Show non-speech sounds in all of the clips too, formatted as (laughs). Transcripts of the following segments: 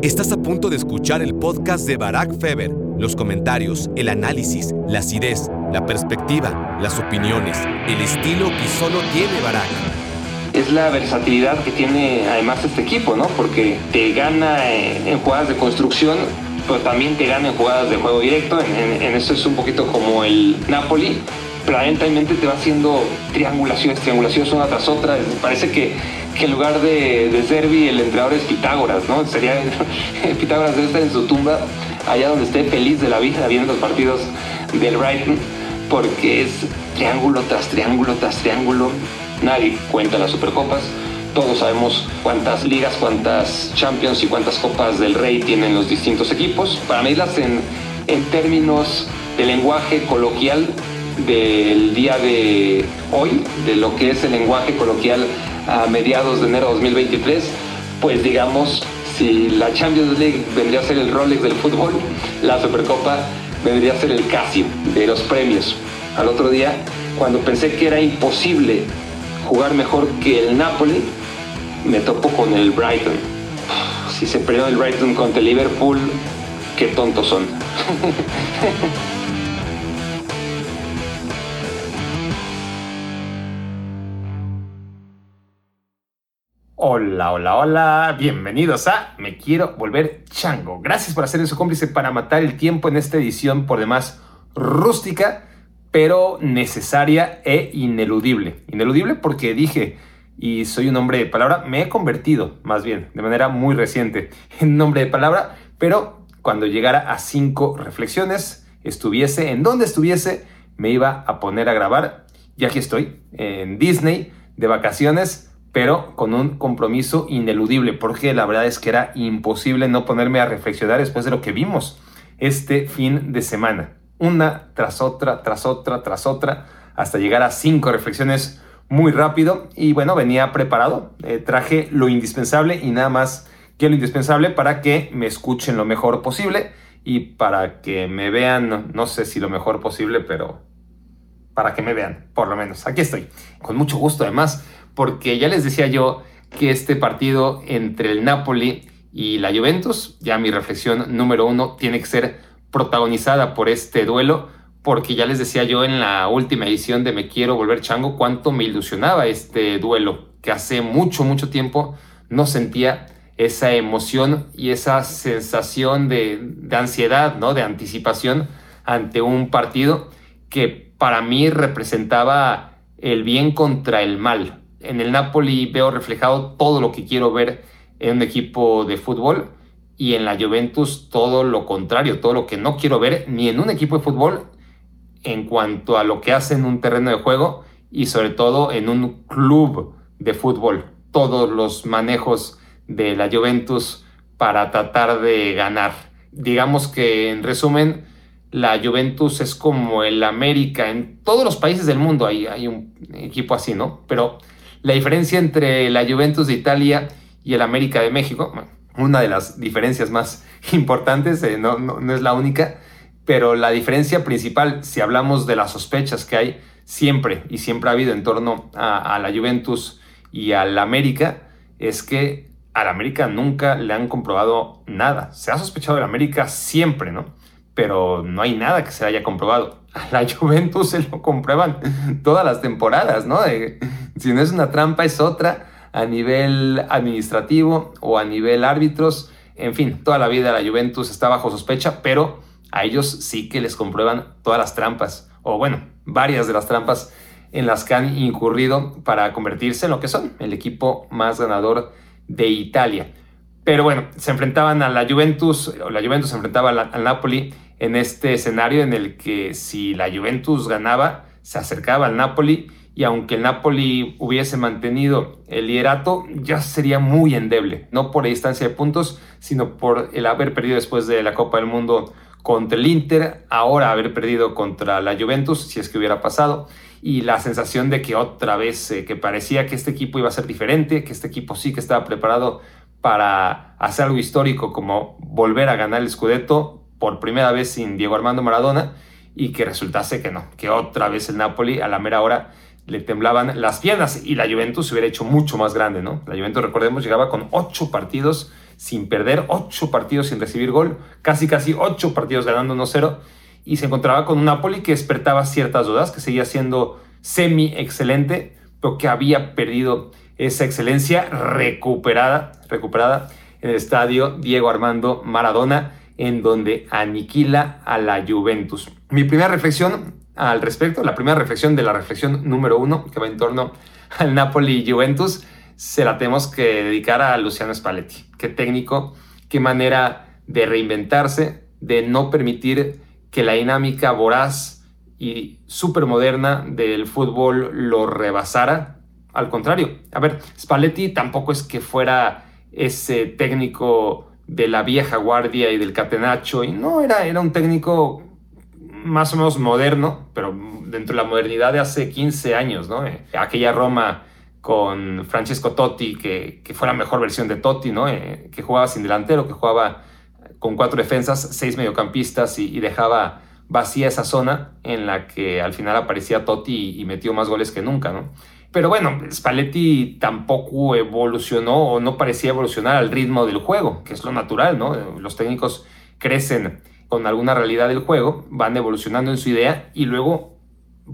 Estás a punto de escuchar el podcast de Barack Feber. Los comentarios, el análisis, la acidez, la perspectiva, las opiniones, el estilo que solo tiene Barack. Es la versatilidad que tiene además este equipo, ¿no? Porque te gana en jugadas de construcción, pero también te gana en jugadas de juego directo. En, eso es un poquito como el Napoli. Planetariamente te va haciendo triangulaciones, triangulaciones una tras otra. Parece que que en lugar de, de Servi el entrenador es Pitágoras, ¿no? Sería (laughs) Pitágoras debe estar en su tumba, allá donde esté feliz de la vida viendo los partidos del Brighton, porque es triángulo tras triángulo tras triángulo. Nadie cuenta las Supercopas. Todos sabemos cuántas ligas, cuántas Champions y cuántas Copas del Rey tienen los distintos equipos. Para medirlas en, en términos de lenguaje coloquial del día de hoy, de lo que es el lenguaje coloquial a mediados de enero de 2023, pues digamos, si la Champions League vendría a ser el Rolex del fútbol, la Supercopa vendría a ser el Casio de los premios. Al otro día, cuando pensé que era imposible jugar mejor que el Napoli, me topo con el Brighton. Si se perdió el Brighton contra el Liverpool, qué tontos son. (laughs) Hola, hola, hola, bienvenidos a Me Quiero Volver Chango. Gracias por hacer su cómplice para matar el tiempo en esta edición por demás rústica, pero necesaria e ineludible. Ineludible porque dije, y soy un hombre de palabra, me he convertido, más bien, de manera muy reciente, en un hombre de palabra, pero cuando llegara a cinco reflexiones, estuviese en donde estuviese, me iba a poner a grabar. Y aquí estoy, en Disney, de vacaciones pero con un compromiso ineludible, porque la verdad es que era imposible no ponerme a reflexionar después de lo que vimos este fin de semana. Una tras otra, tras otra, tras otra, hasta llegar a cinco reflexiones muy rápido. Y bueno, venía preparado, eh, traje lo indispensable y nada más que lo indispensable para que me escuchen lo mejor posible y para que me vean, no sé si lo mejor posible, pero para que me vean, por lo menos. Aquí estoy, con mucho gusto además porque ya les decía yo que este partido entre el Napoli y la Juventus, ya mi reflexión número uno, tiene que ser protagonizada por este duelo, porque ya les decía yo en la última edición de Me Quiero Volver Chango cuánto me ilusionaba este duelo, que hace mucho, mucho tiempo no sentía esa emoción y esa sensación de, de ansiedad, ¿no? de anticipación ante un partido que para mí representaba el bien contra el mal, en el Napoli veo reflejado todo lo que quiero ver en un equipo de fútbol y en la Juventus todo lo contrario, todo lo que no quiero ver ni en un equipo de fútbol en cuanto a lo que hace en un terreno de juego y sobre todo en un club de fútbol. Todos los manejos de la Juventus para tratar de ganar. Digamos que en resumen, la Juventus es como el América. En todos los países del mundo hay, hay un equipo así, ¿no? Pero la diferencia entre la Juventus de Italia y el América de México, una de las diferencias más (laughs) importantes, eh, no, no, es la única, pero la diferencia principal, si hablamos de las sospechas que hay siempre y siempre ha habido en torno a, a la Juventus y al América, es que al América nunca le han comprobado nada. Se ha sospechado del América siempre, ¿no? Pero no hay nada que se haya comprobado. A la Juventus se lo comprueban todas las temporadas, ¿no? Si no es una trampa, es otra a nivel administrativo o a nivel árbitros. En fin, toda la vida la Juventus está bajo sospecha, pero a ellos sí que les comprueban todas las trampas, o bueno, varias de las trampas en las que han incurrido para convertirse en lo que son, el equipo más ganador de Italia. Pero bueno, se enfrentaban a la Juventus, o la Juventus se enfrentaba al Napoli en este escenario en el que si la Juventus ganaba, se acercaba al Napoli y aunque el Napoli hubiese mantenido el liderato, ya sería muy endeble, no por la distancia de puntos, sino por el haber perdido después de la Copa del Mundo contra el Inter, ahora haber perdido contra la Juventus, si es que hubiera pasado, y la sensación de que otra vez, eh, que parecía que este equipo iba a ser diferente, que este equipo sí que estaba preparado para hacer algo histórico como volver a ganar el Scudetto por primera vez sin Diego Armando Maradona, y que resultase que no, que otra vez el Napoli a la mera hora le temblaban las piernas y la Juventus se hubiera hecho mucho más grande, ¿no? La Juventus, recordemos, llegaba con ocho partidos sin perder, ocho partidos sin recibir gol, casi casi ocho partidos ganando 1-0 y se encontraba con un Napoli que despertaba ciertas dudas, que seguía siendo semi excelente, pero que había perdido esa excelencia recuperada, recuperada en el estadio Diego Armando Maradona, en donde aniquila a la Juventus. Mi primera reflexión al respecto, la primera reflexión de la reflexión número uno, que va en torno al Napoli Juventus, se la tenemos que dedicar a Luciano Spalletti. Qué técnico, qué manera de reinventarse, de no permitir que la dinámica voraz y súper moderna del fútbol lo rebasara. Al contrario, a ver, Spalletti tampoco es que fuera ese técnico de la vieja guardia y del catenacho, y no, era, era un técnico más o menos moderno, pero dentro de la modernidad de hace 15 años, ¿no? Eh, aquella Roma con Francesco Totti, que, que, fue la mejor versión de Totti, ¿no? Eh, que jugaba sin delantero, que jugaba con cuatro defensas, seis mediocampistas y, dejaba vacía esa zona en la que al final aparecía Totti y, metió más goles que nunca, ¿no? Pero bueno, Spalletti tampoco evolucionó o no parecía evolucionar al ritmo del juego, que es lo natural, ¿no? Los técnicos crecen con alguna realidad del juego, van evolucionando en su idea y luego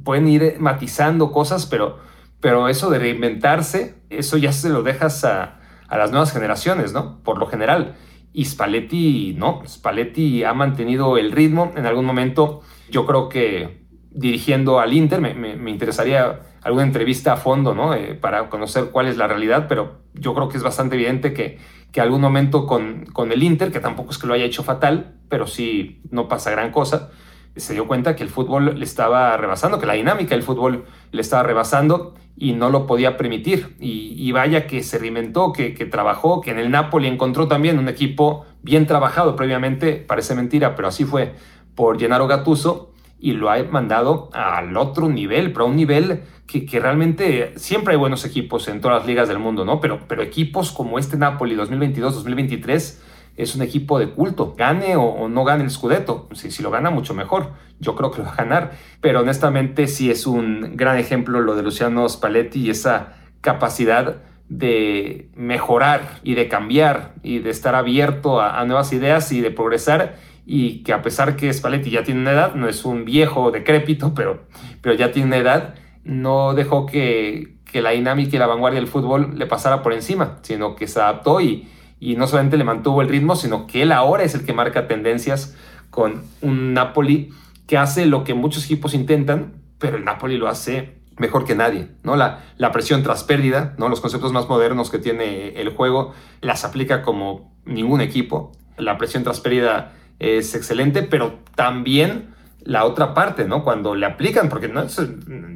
pueden ir matizando cosas, pero, pero eso de reinventarse, eso ya se lo dejas a, a las nuevas generaciones, ¿no? Por lo general. Y Spalletti, no, Spalletti ha mantenido el ritmo. En algún momento, yo creo que dirigiendo al Inter, me, me, interesaría alguna entrevista a fondo, ¿no? Eh, para conocer cuál es la realidad, pero yo creo que es bastante evidente que, que algún momento con, con el Inter, que tampoco es que lo haya hecho fatal, pero sí no pasa gran cosa, se dio cuenta que el fútbol le estaba rebasando, que la dinámica del fútbol le estaba rebasando y no lo podía permitir. Y, vaya que se reinventó, que, trabajó, que en el Napoli encontró también un equipo bien trabajado previamente, parece mentira, pero así fue por Gennaro Gattuso y lo ha mandado al otro nivel, pero a un nivel que, realmente siempre hay buenos equipos en todas las ligas del mundo, ¿no? Pero, pero equipos como este Napoli 2022-2023 es un equipo de culto. Gane o, no gane el Scudetto. Si, si, lo gana, mucho mejor. Yo creo que lo va a ganar. Pero honestamente sí es un gran ejemplo lo de Luciano Spalletti y esa capacidad de mejorar y de cambiar y de estar abierto a, nuevas ideas y de progresar y que a pesar que Spalletti ya tiene una edad, no es un viejo decrépito, pero, pero ya tiene una edad, no dejó que, que la dinámica y la vanguardia del fútbol le pasara por encima, sino que se adaptó y, y no solamente le mantuvo el ritmo, sino que él ahora es el que marca tendencias con un Napoli que hace lo que muchos equipos intentan, pero el Napoli lo hace mejor que nadie, ¿no? La, la presión tras pérdida, ¿no? Los conceptos más modernos que tiene el juego las aplica como ningún equipo. La presión tras pérdida es excelente, pero también la otra parte, ¿no? Cuando le aplican, porque no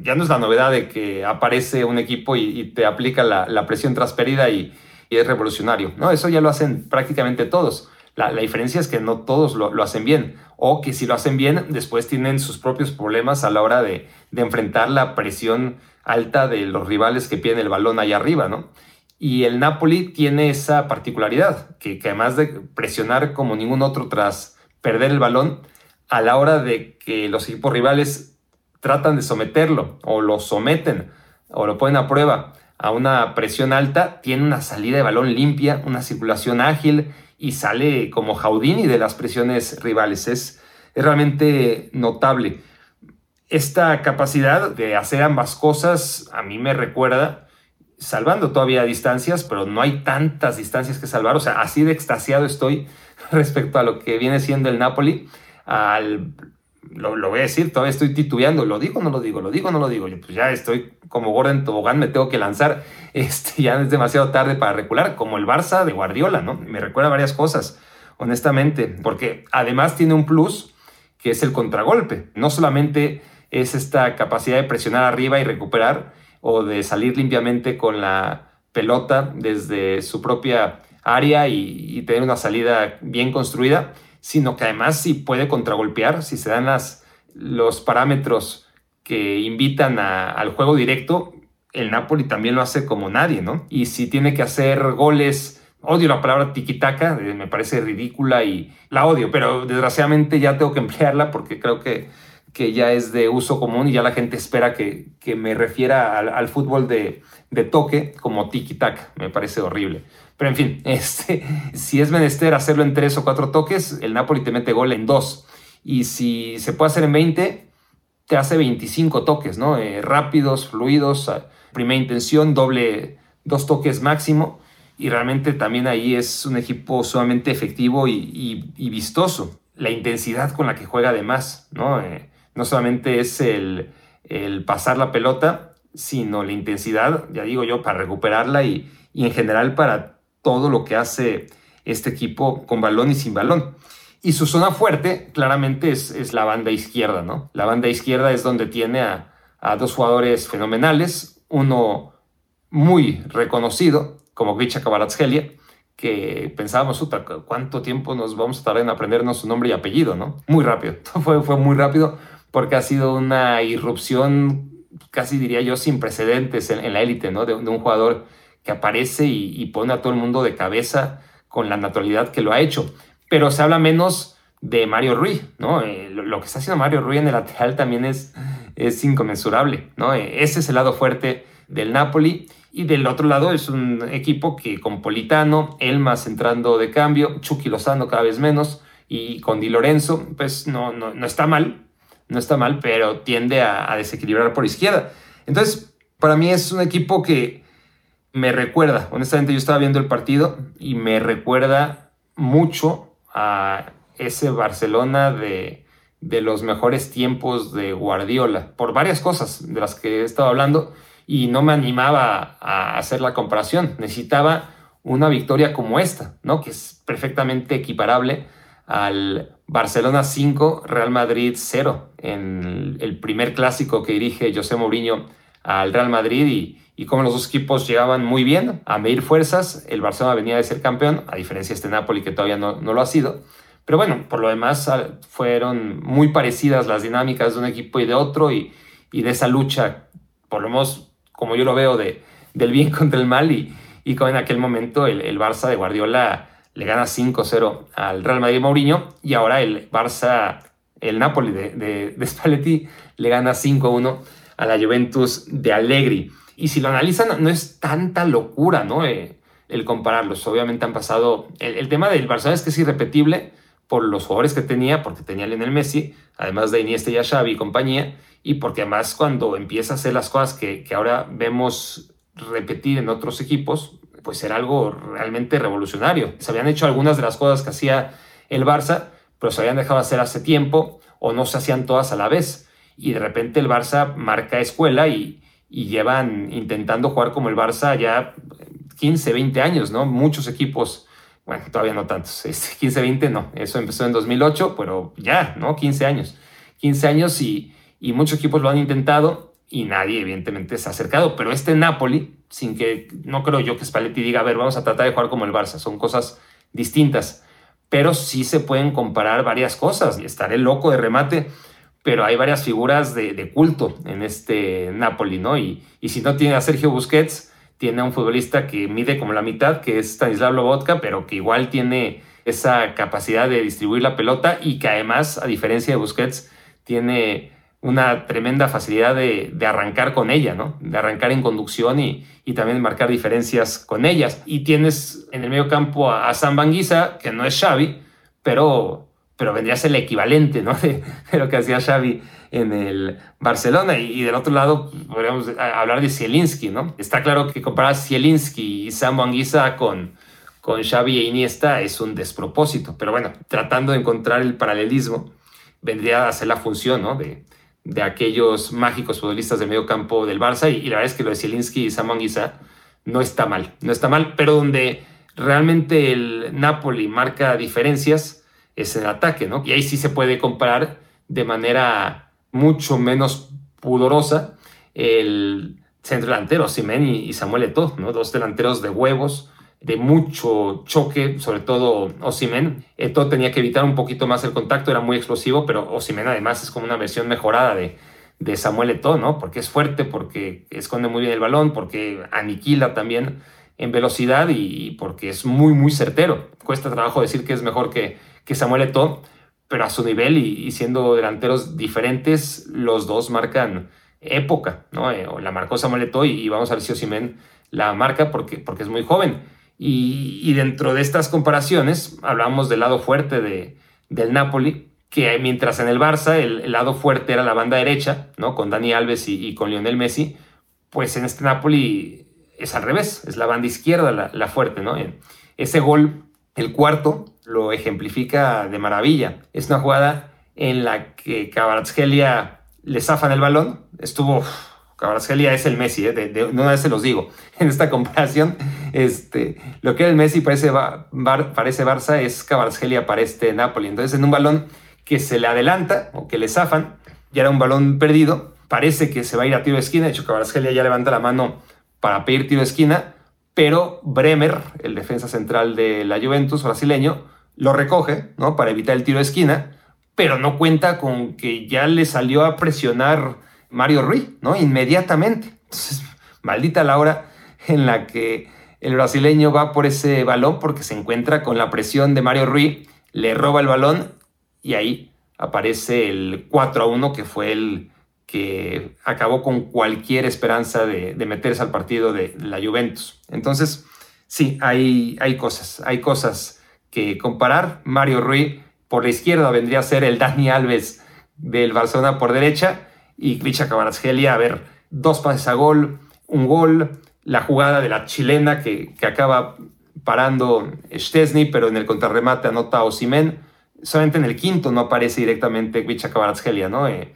ya no es la novedad de que aparece un equipo y, te aplica la, la presión tras pérdida y, es revolucionario. No, eso ya lo hacen prácticamente todos. La, diferencia es que no todos lo, hacen bien o que si lo hacen bien después tienen sus propios problemas a la hora de, enfrentar la presión alta de los rivales que piden el balón ahí arriba, ¿no? Y el Napoli tiene esa particularidad, que, además de presionar como ningún otro tras perder el balón, a la hora de que los equipos rivales tratan de someterlo o lo someten o lo ponen a prueba a una presión alta, tiene una salida de balón limpia, una circulación ágil y sale como Jaudini de las presiones rivales. Es, realmente notable. Esta capacidad de hacer ambas cosas a mí me recuerda, salvando todavía distancias, pero no hay tantas distancias que salvar. O sea, así de extasiado estoy (laughs) respecto a lo que viene siendo el Napoli, al lo, voy a decir, todavía estoy titubeando, ¿lo digo no lo digo? ¿Lo digo no lo digo? Pues ya estoy como Gordon Tobogán, me tengo que lanzar, (laughs) este, ya es demasiado tarde para recular, como el Barça de Guardiola, ¿no? Me recuerda varias cosas, honestamente, porque además tiene un plus que es el contragolpe, no solamente es esta capacidad de presionar arriba y recuperar o de salir limpiamente con la pelota desde su propia área y tener una salida bien construida, sino que además si puede contragolpear, si se dan los parámetros que invitan al juego directo, el Napoli también lo hace como nadie, ¿no? Y si tiene que hacer goles, odio la palabra tiquitaca, eh, me parece ridícula y la odio, pero desgraciadamente ya tengo que emplearla porque creo que, que ya es de uso común y ya la gente espera que, me refiera al, fútbol de, toque como tiki-taka, me parece horrible. Pero en fin, (laughs) este, si es menester hacerlo en tres o cuatro toques, el Napoli te mete gol en dos. Y si se puede hacer en 20, te hace 25 toques, ¿no? Eh, rápidos, fluidos, primera intención, doble, dos toques máximo. Y realmente también ahí es un equipo sumamente efectivo y, vistoso. La intensidad con la que juega además, ¿no? Eh, no solamente es el, el pasar la pelota, sino la intensidad, ya digo yo, para recuperarla y, y en general para todo lo que hace este equipo con balón y sin balón. Y su zona fuerte, claramente, es, la banda izquierda, ¿no? La banda izquierda es donde tiene a, dos jugadores fenomenales, uno muy reconocido, como Grisha Kvaratskhelia, que pensábamos, ¿cuánto tiempo nos vamos a tardar en aprendernos su nombre y apellido, no? Muy rápido, (laughs) fue, fue muy rápido porque ha sido una irrupción, casi diría yo, sin precedentes en, la élite, ¿no? De, un jugador que aparece y, pone a todo el mundo de cabeza con la naturalidad que lo ha hecho pero se habla menos de Mario Rui, ¿no? Eh, lo, que está haciendo Mario Rui en el lateral también es, es inconmensurable, ¿no? Eh, ese es el lado fuerte del Napoli. Y del otro lado es un equipo que con Politano, Elmas entrando de cambio, Chucky Lozano cada vez menos y con Di Lorenzo, pues no, no, no está mal, no está mal, pero tiende a, desequilibrar por izquierda. Entonces, para mí es un equipo que me recuerda, honestamente yo estaba viendo el partido y me recuerda mucho a ese Barcelona de, los mejores tiempos de Guardiola, por varias cosas de las que he estado hablando, y no me animaba a hacer la comparación. Necesitaba una victoria como esta, ¿no? que es perfectamente equiparable al Barcelona 5, Real Madrid 0, en el primer clásico que dirige José Mourinho al Real Madrid y, como los dos equipos llegaban muy bien a medir fuerzas. El Barcelona venía de ser campeón, a diferencia de este Napoli que todavía no, no lo ha sido. Pero bueno, por lo demás ah, fueron muy parecidas las dinámicas de un equipo y de otro y, y de esa lucha, por lo menos como yo lo veo, de, del bien (laughs) contra el mal y, y como en aquel momento el, el Barça de Guardiola le gana 5-0 al Real Madrid Mourinho y ahora el Barça, el Napoli de, Spalletti le gana 5-1 a la Juventus de Allegri. Y si lo analizan, no es tanta locura, ¿no? Eh, el compararlos. Obviamente han pasado. El, tema del Barcelona es que es irrepetible por los jugadores que tenía, porque tenía Lionel Messi, además de Iniesta y a Xavi y compañía, y porque además cuando empieza a hacer las cosas que, que ahora vemos repetir en otros equipos, pues era algo realmente revolucionario. Se habían hecho algunas de las cosas que hacía el Barça, pero se habían dejado hacer hace tiempo o no se hacían todas a la vez. Y de repente el Barça marca escuela y, llevan intentando jugar como el Barça ya 15, 20 años, ¿no? Muchos equipos, bueno, todavía no tantos, 15, (laughs) este, 20 no, eso empezó en 2008, pero ya, ¿no? 15 años. 15 años y, y muchos equipos lo han intentado y nadie evidentemente se ha acercado, pero este Napoli, sin que, no creo yo que Spalletti diga, a ver, vamos a tratar de jugar como el Barça, son cosas distintas, pero sí se pueden comparar varias cosas estaré loco de remate pero hay varias figuras de, culto en este Napoli, ¿no? Y, y, si no tiene a Sergio Busquets, tiene a un futbolista que mide como la mitad, que es Stanislav Lobotka, pero que igual tiene esa capacidad de distribuir la pelota y que además, a diferencia de Busquets, tiene una tremenda facilidad de, arrancar con ella, ¿no? De arrancar en conducción y, y, también marcar diferencias con ellas. Y tienes en el medio campo a, a Sam Banguisa, que no es Xavi, pero pero vendría a ser el equivalente ¿no? (laughs) de, lo que hacía Xavi en el Barcelona. Y, del otro lado, podríamos hablar de Zielinski, ¿no? Está claro que comparar Zielinski y Sam Anguissa con, con Xavi e Iniesta es un despropósito, pero bueno, tratando de encontrar el paralelismo, vendría a ser la función, ¿no? De, de aquellos mágicos futbolistas de medio campo del Barça y, la verdad es que lo de Zielinski y Sam Anguissa no está mal, no está mal, pero donde realmente el Napoli marca diferencias es el ataque, ¿no? Y ahí sí se puede comparar de manera mucho menos pudorosa el centro delantero, Simen y, Samuel Eto'o, ¿no? Dos delanteros de huevos, de mucho choque, sobre todo Osimen. Eto'o tenía que evitar un poquito más el contacto, era muy explosivo, pero Osimen además es como una versión mejorada de, de Samuel Eto'o, ¿no? Porque es fuerte, porque esconde muy bien el balón, porque aniquila también en velocidad y porque es muy, muy certero. Cuesta trabajo decir que es mejor que, que Samuel Eto'o, pero a su nivel y, siendo delanteros diferentes, los dos marcan época, ¿no? Eh, la marcó Samuel Eto'o y, vamos a ver si Osimen la marca porque, porque es muy joven. Y, dentro de estas comparaciones, hablamos del lado fuerte de, del Napoli, que mientras en el Barça el, lado fuerte era la banda derecha, ¿no? Con Dani Alves y, con Lionel Messi, pues en este Napoli es al revés, es la banda izquierda la, fuerte, ¿no? Ese gol, el cuarto, lo ejemplifica de maravilla. Es una jugada en la que Kvaratskhelia le zafan el balón, estuvo Cabrasgelia es el Messi, ¿eh? de, una vez se los digo. (laughs) En esta comparación, este, lo que era el Messi parece, parece Barça es Cabrasgelia para este Napoli. Entonces, en un balón que se le adelanta o que le zafan, ya era un balón perdido, parece que se va a ir a tiro de esquina. De hecho, Cabrasgelia ya levanta la mano para pedir tiro de esquina, pero Bremer, el defensa central de la Juventus brasileño, lo recoge ¿no? para evitar el tiro de esquina, pero no cuenta con que ya le salió a presionar Mario Rui, ¿no? Inmediatamente. Entonces, maldita la hora en la que el brasileño va por ese balón porque se encuentra con la presión de Mario Rui, le roba el balón y ahí aparece el 4 a 1 que fue el que acabó con cualquier esperanza de, meterse al partido de la Juventus. Entonces, sí, hay, hay cosas, hay cosas que comparar. Mario Rui por la izquierda vendría a ser el Dani Alves del Barcelona por derecha y Grisha Kvaratskhelia, a ver, dos pases a gol, un gol, la jugada de la chilena que, acaba parando Stesny, pero en el contrarremate anota Osimen. Solamente en el quinto no aparece directamente Grisha Kvaratskhelia, ¿no? Eh,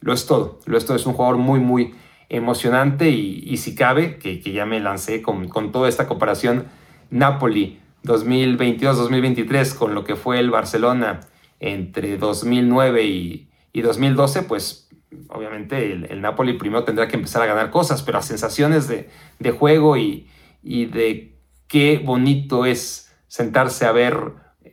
lo es todo, lo es todo, es un jugador muy, muy emocionante y, si cabe, que, ya me lancé con, con toda esta comparación, Napoli 2022-2023 con lo que fue el Barcelona entre 2009 y, y 2012, pues obviamente el, Napoli primero tendrá que empezar a ganar cosas, pero a sensaciones de, juego y, de qué bonito es sentarse a ver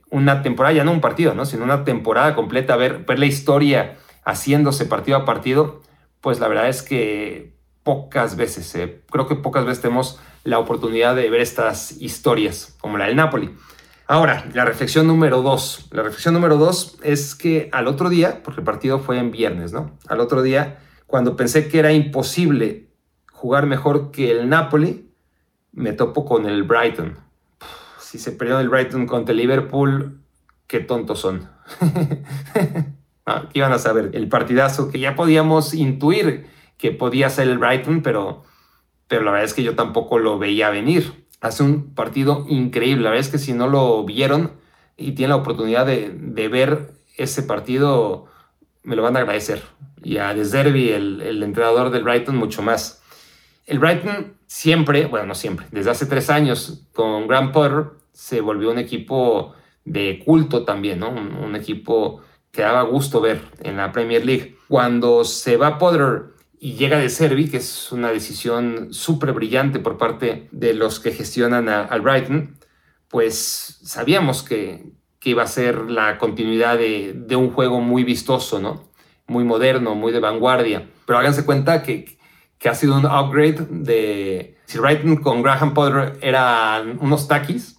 una temporada, ya no un partido, ¿no? sino una temporada completa, ver, ver la historia haciéndose partido a partido, pues la verdad es que pocas veces, eh, creo que pocas veces tenemos la oportunidad de ver estas historias como la del Napoli. Ahora, la reflexión número dos. La reflexión número dos es que al otro día, porque el partido fue en viernes, ¿no? Al otro día, cuando pensé que era imposible jugar mejor que el Napoli, me topo con el Brighton. Si se perdió el Brighton contra el Liverpool, qué tontos son. (laughs) ah, ¿Qué iban a saber? El partidazo que ya podíamos intuir que podía ser el Brighton, pero, pero la verdad es que yo tampoco lo veía venir hace un partido increíble. La verdad es que si no lo vieron y tienen la oportunidad de, ver ese partido, me lo van a agradecer. Y a De el, entrenador del Brighton, mucho más. El Brighton siempre, bueno, no siempre, desde hace tres años con Graham Potter se volvió un equipo de culto también, ¿no? Un, equipo que daba gusto ver en la Premier League. Cuando se va Potter y llega de Servi, que es una decisión súper brillante por parte de los que gestionan al Brighton, pues sabíamos que, que, iba a ser la continuidad de, de, un juego muy vistoso, ¿no? Muy moderno, muy de vanguardia. Pero háganse cuenta que, que ha sido un upgrade de... Si Brighton con Graham Potter eran unos taquis,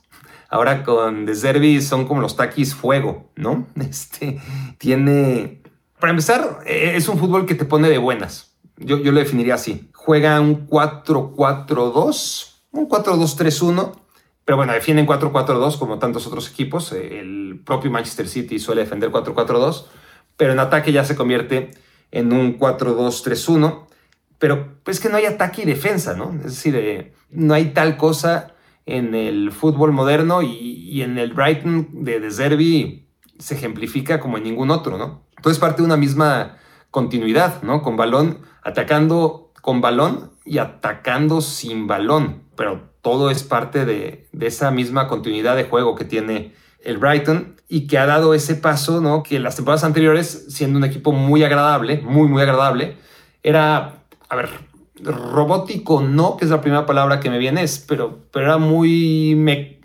ahora con De Zerbi son como los taquis fuego, ¿no? (laughs) Este, tiene... Para empezar, e, es un fútbol que te pone de buenas yo, lo definiría así. Juega un 4-4-2, un 4-2-3-1, pero bueno, defienden 4-4-2 como tantos otros equipos. El propio Manchester City suele defender 4-4-2, pero en ataque ya se convierte en un 4-2-3-1. Pero pues que no hay ataque y defensa, ¿no? Es decir, eh, no hay tal cosa en el fútbol moderno y, en el Brighton de, de Zerbi se ejemplifica como en ningún otro, ¿no? Entonces parte de una misma continuidad, ¿no? Con balón atacando con balón y atacando sin balón, pero todo es parte de, esa misma continuidad de juego que tiene el Brighton y que ha dado ese paso, ¿no? Que las temporadas anteriores, siendo un equipo muy agradable, muy, muy agradable, era, a ver, robótico no, que es la primera palabra que me viene, pero, pero era muy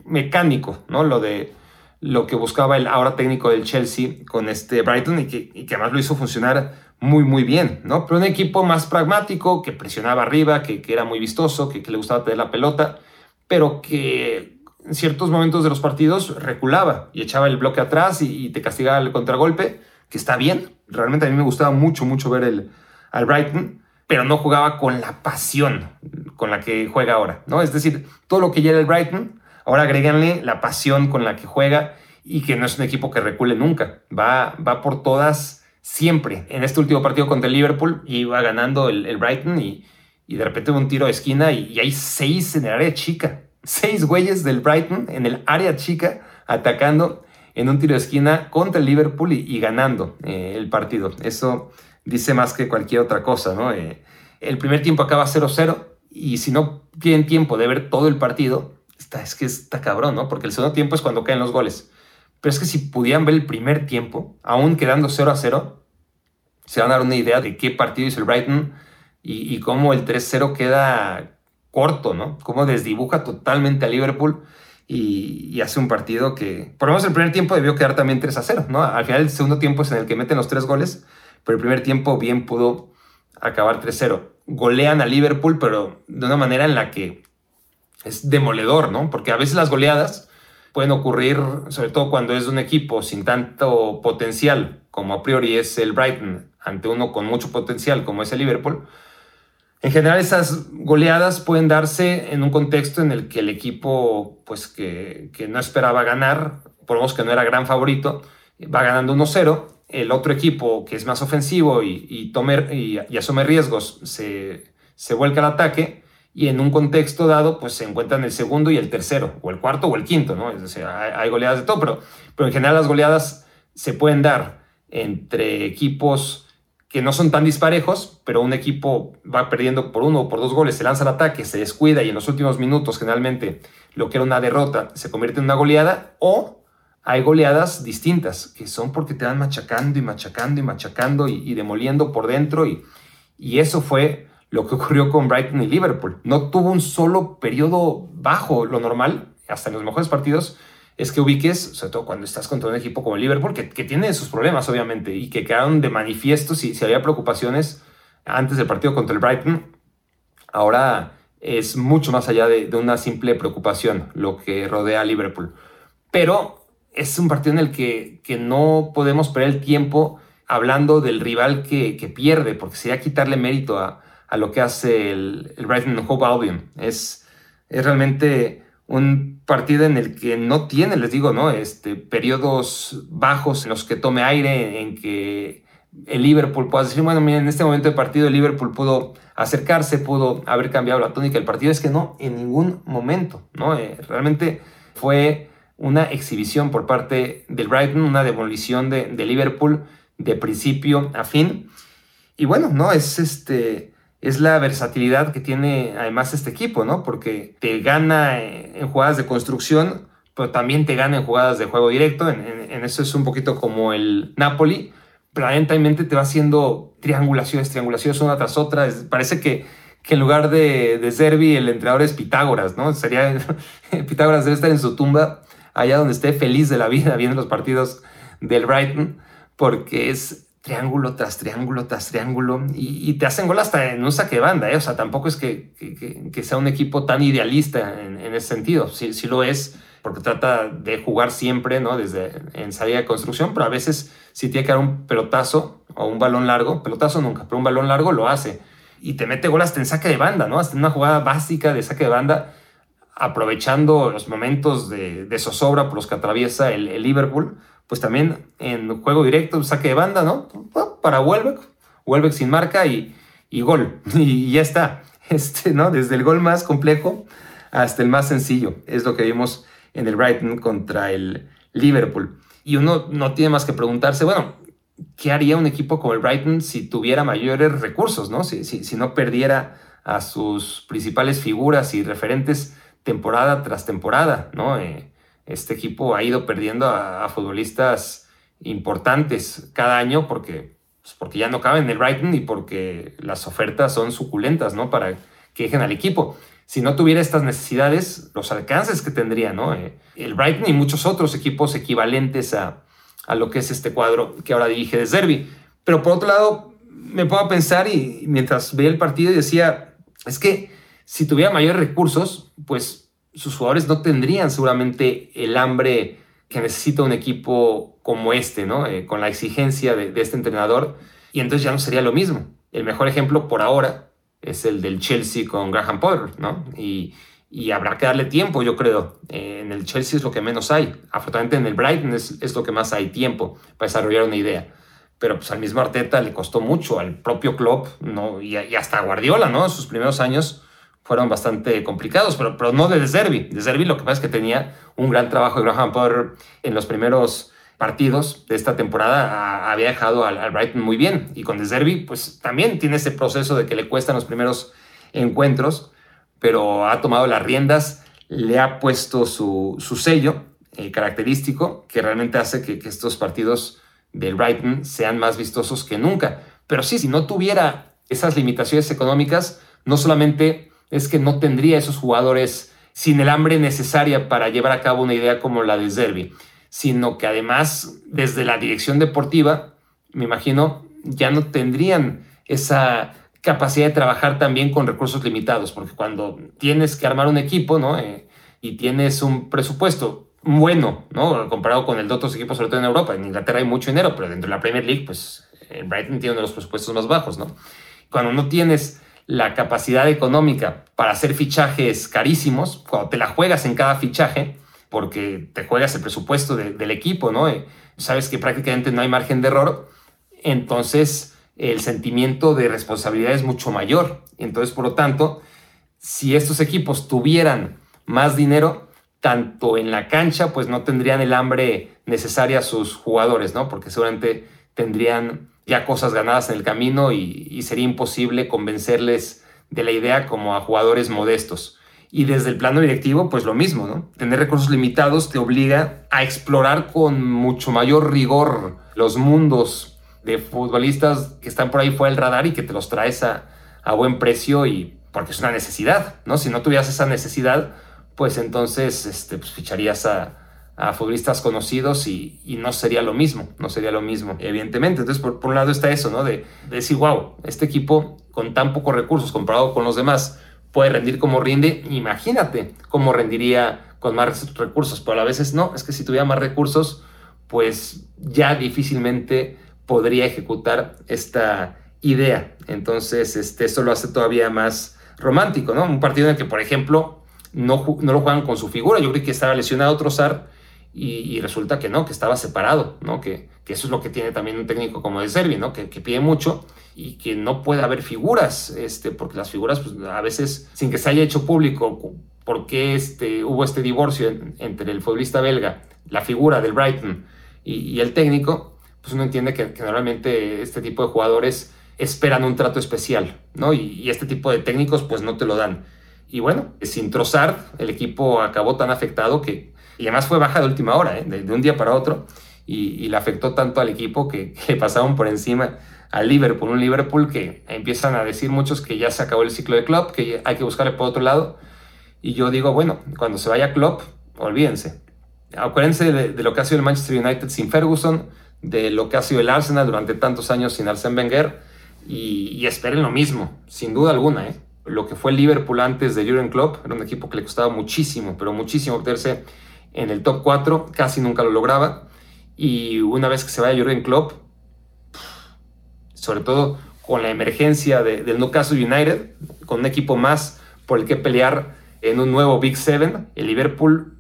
mecánico, ¿no? Lo de lo que buscaba el ahora técnico del Chelsea con este Brighton y que, y que además lo hizo funcionar muy, muy bien, ¿no? Pero un equipo más pragmático, que presionaba arriba, que, era muy vistoso, que, le gustaba tener la pelota, pero que en ciertos momentos de los partidos reculaba y echaba el bloque atrás y, te castigaba el contragolpe, que está bien. Realmente a mí me gustaba mucho, mucho ver el, al Brighton, pero no jugaba con la pasión con la que juega ahora, ¿no? Es decir, todo lo que ya era el Brighton, Ahora agréganle la pasión con la que juega y que no es un equipo que recule nunca. Va, va por todas siempre. En este último partido contra el Liverpool iba ganando el, Brighton y, de repente un tiro de esquina y, hay seis en el área chica. (laughs) Seis güeyes del Brighton en el área chica atacando en un tiro de esquina contra el Liverpool y, ganando eh, el partido. Eso dice más que cualquier otra cosa, ¿no? Eh, el primer tiempo acaba 0-0 y si no tienen tiempo de ver todo el partido, está, es que está cabrón, ¿no? Porque el segundo tiempo es cuando caen los goles. Pero es que si pudieran ver el primer tiempo, aún quedando 0 a 0, se van a dar una idea de qué partido hizo el Brighton y, cómo el 3-0 queda corto, ¿no? Cómo desdibuja totalmente a Liverpool y, hace un partido que, por lo menos el primer tiempo debió quedar también 3 a 0, ¿no? Al final el segundo tiempo es en el que meten los tres goles, pero el primer tiempo bien pudo acabar 3-0. Golean a Liverpool, pero de una manera en la que es demoledor, ¿no? Porque a veces las goleadas pueden ocurrir, sobre todo cuando es un equipo sin tanto potencial como a priori es el Brighton, ante uno con mucho potencial como es el Liverpool. En general esas goleadas pueden darse en un contexto en el que el equipo pues que, que no esperaba ganar, por lo que no era gran favorito, va ganando 1-0 el otro equipo que es más ofensivo y, y, y, asume riesgos se, se, vuelca al ataque y en un contexto dado pues se encuentran el segundo y el tercero, o el cuarto o el quinto, ¿no? Es decir, hay, goleadas de todo, pero, pero en general las goleadas se pueden dar entre equipos que no son tan disparejos, pero un equipo va perdiendo por uno o por dos goles, se lanza al ataque, se descuida y en los últimos minutos generalmente lo que era una derrota se convierte en una goleada, o hay goleadas distintas, que son porque te van machacando y machacando y machacando y, demoliendo por dentro. Y, y, eso fue lo que ocurrió con Brighton y Liverpool. No tuvo un solo periodo bajo. Lo normal, hasta en los mejores partidos, es que ubiques, sobre todo cuando estás contra un equipo como Liverpool, que, que tiene sus problemas, obviamente, y que quedaron de manifiesto si, si había preocupaciones antes del partido contra el Brighton. Ahora es mucho más allá de, de una simple preocupación lo que rodea a Liverpool. Pero es un partido en el que, que no podemos perder el tiempo hablando del rival que, que pierde, porque sería quitarle mérito a, a lo que hace el, el, Brighton Hope Albion. Es, es realmente un partido en el que no tiene, les digo, ¿no? Este, periodos bajos en los que tome aire, en que el Liverpool pueda decir, bueno, miren, en este momento de partido el Liverpool pudo acercarse, pudo haber cambiado la tónica del partido. Es que no, en ningún momento, ¿no? Eh, realmente fue una exhibición por parte del Brighton, una demolición de, Liverpool de principio a fin. Y bueno, ¿no? Es este. Es la versatilidad que tiene además este equipo, ¿no? Porque te gana en jugadas de construcción, pero también te gana en jugadas de juego directo. En, eso es un poquito como el Napoli. Planetamente te va haciendo triangulaciones, triangulaciones una tras otra. parece que, que, en lugar de, de el entrenador es Pitágoras, ¿no? Sería (laughs) Pitágoras debe estar en su tumba allá donde esté feliz de la vida viendo los partidos del Brighton, porque es triángulo tras triángulo tras triángulo y, te hacen gol hasta en un saque de banda, ¿eh? o sea, tampoco es que, que, sea un equipo tan idealista en, ese sentido, sí, sí, lo es porque trata de jugar siempre, ¿no? Desde en salida de construcción, pero a veces si tiene que dar un pelotazo o un balón largo, pelotazo nunca, pero un balón largo lo hace y te mete gol hasta en saque de banda, ¿no? Hasta en una jugada básica de saque de banda aprovechando los momentos de, zozobra por los que atraviesa el, Liverpool, pues también en juego directo, saque de banda, ¿no? Para Welbeck, Welbeck sin marca y, gol. (laughs) Y ya está. Este, ¿no? Desde el gol más complejo hasta el más sencillo. Es lo que vimos en el Brighton contra el Liverpool. Y uno no tiene más que preguntarse, bueno, ¿qué haría un equipo como el Brighton si tuviera mayores recursos, ¿no? Si, si, si no perdiera a sus principales figuras y referentes temporada tras temporada, ¿no? Eh, este equipo ha ido perdiendo a, futbolistas importantes cada año porque, pues, porque ya no caben en el Brighton y porque las ofertas son suculentas, ¿no? Para que dejen al equipo. Si no tuviera estas necesidades, los alcances que tendría, ¿no? Eh, el Brighton y muchos otros equipos equivalentes a, a lo que es este cuadro que ahora dirige de Zerbi. Pero por otro lado, me a pensar y mientras veía el partido y decía, es que si tuviera mayores recursos, pues sus jugadores no tendrían seguramente el hambre que necesita un equipo como este, ¿no? Eh, con la exigencia de, este entrenador, y entonces ya no sería lo mismo. El mejor ejemplo por ahora es el del Chelsea con Graham Potter, ¿no? Y, y habrá que darle tiempo, yo creo. Eh, en el Chelsea es lo que menos hay. Afortunadamente en el Brighton es, lo que más hay tiempo para desarrollar una idea. Pero pues al mismo Arteta le costó mucho, al propio Klopp ¿no? y, hasta Guardiola, ¿no? En sus primeros años fueron bastante complicados, pero, pero no de Zerbi. De Zerbi lo que pasa es que tenía un gran trabajo de Graham Potter en los primeros partidos de esta temporada había dejado al, Brighton muy bien. Y con De Zerbi, pues también tiene ese proceso de que le cuestan los primeros encuentros, pero ha tomado las riendas, le ha puesto su, sello eh, característico que realmente hace que, que estos partidos del Brighton sean más vistosos que nunca. Pero sí, si no tuviera esas limitaciones económicas, no solamente es que no tendría esos jugadores sin el hambre necesaria para llevar a cabo una idea como la de Zerbi, sino que además desde la dirección deportiva, me imagino, ya no tendrían esa capacidad de trabajar también con recursos limitados, porque cuando tienes que armar un equipo, ¿no? Eh, y tienes un presupuesto bueno, ¿no? Comparado con el de otros equipos, sobre todo en Europa. En Inglaterra hay mucho dinero, pero dentro de la Premier League, pues Brighton tiene uno de los presupuestos más bajos, ¿no? Cuando no tienes la capacidad económica para hacer fichajes carísimos, cuando te la juegas en cada fichaje, porque te juegas el presupuesto del equipo, ¿no? Eh, sabes que prácticamente no hay margen de error, entonces el sentimiento de responsabilidad es mucho mayor. Entonces, por lo tanto, si estos equipos tuvieran más dinero, tanto en la cancha, pues no tendrían el hambre necesaria a sus jugadores, ¿no? Porque seguramente tendrían ya cosas ganadas en el camino y, sería imposible convencerles de la idea como a jugadores modestos. Y desde el plano directivo, pues lo mismo, ¿no? Tener recursos limitados te obliga a explorar con mucho mayor rigor los mundos de futbolistas que están por ahí fuera del radar y que te los traes a, a buen precio y porque es una necesidad, ¿no? Si no tuvieras esa necesidad, pues entonces este, pues ficharías a, a futbolistas conocidos y, no sería lo mismo, no sería lo mismo, evidentemente. Entonces, por, un lado está eso, ¿no? De, de, decir, wow, este equipo con tan pocos recursos comparado con los demás puede rendir como rinde, imagínate cómo rendiría con más recursos, pero a veces no, es que si tuviera más recursos, pues ya difícilmente podría ejecutar esta idea. Entonces, este, eso lo hace todavía más romántico, ¿no? Un partido en el que, por ejemplo, no, no lo juegan con su figura. Yo creí que estaba lesionado Trozar y, resulta que no, que estaba separado, ¿no? Que, que, eso es lo que tiene también un técnico como de Servi, ¿no? Que, que, pide mucho y que no puede haber figuras, este, porque las figuras, pues a veces, sin que se haya hecho público por qué este, hubo este divorcio entre el futbolista belga, la figura del Brighton y, el técnico, pues uno entiende que, normalmente este tipo de jugadores esperan un trato especial, ¿no? Y, y este tipo de técnicos, pues no te lo dan. Y bueno, sin trozar, el equipo acabó tan afectado que, y además fue baja de última hora, ¿eh? de, un día para otro, y, le afectó tanto al equipo que, (laughs) que, pasaron por encima al Liverpool, un Liverpool que empiezan a decir muchos que ya se acabó el ciclo de Klopp, que hay que buscarle por otro lado, y yo digo, bueno, cuando se vaya Klopp, olvídense. Acuérdense de, lo que ha sido el Manchester United sin Ferguson, de lo que ha sido el Arsenal durante tantos años sin Arsène Wenger, y, esperen lo mismo, sin duda alguna, ¿eh? lo que fue Liverpool antes de Jurgen Klopp, era un equipo que le costaba muchísimo, pero muchísimo meterse en el top 4, casi nunca lo lograba. Y una vez que se vaya Jurgen Klopp, sobre todo con la emergencia del Newcastle United, con un equipo más por el que pelear en un nuevo Big Seven, el Liverpool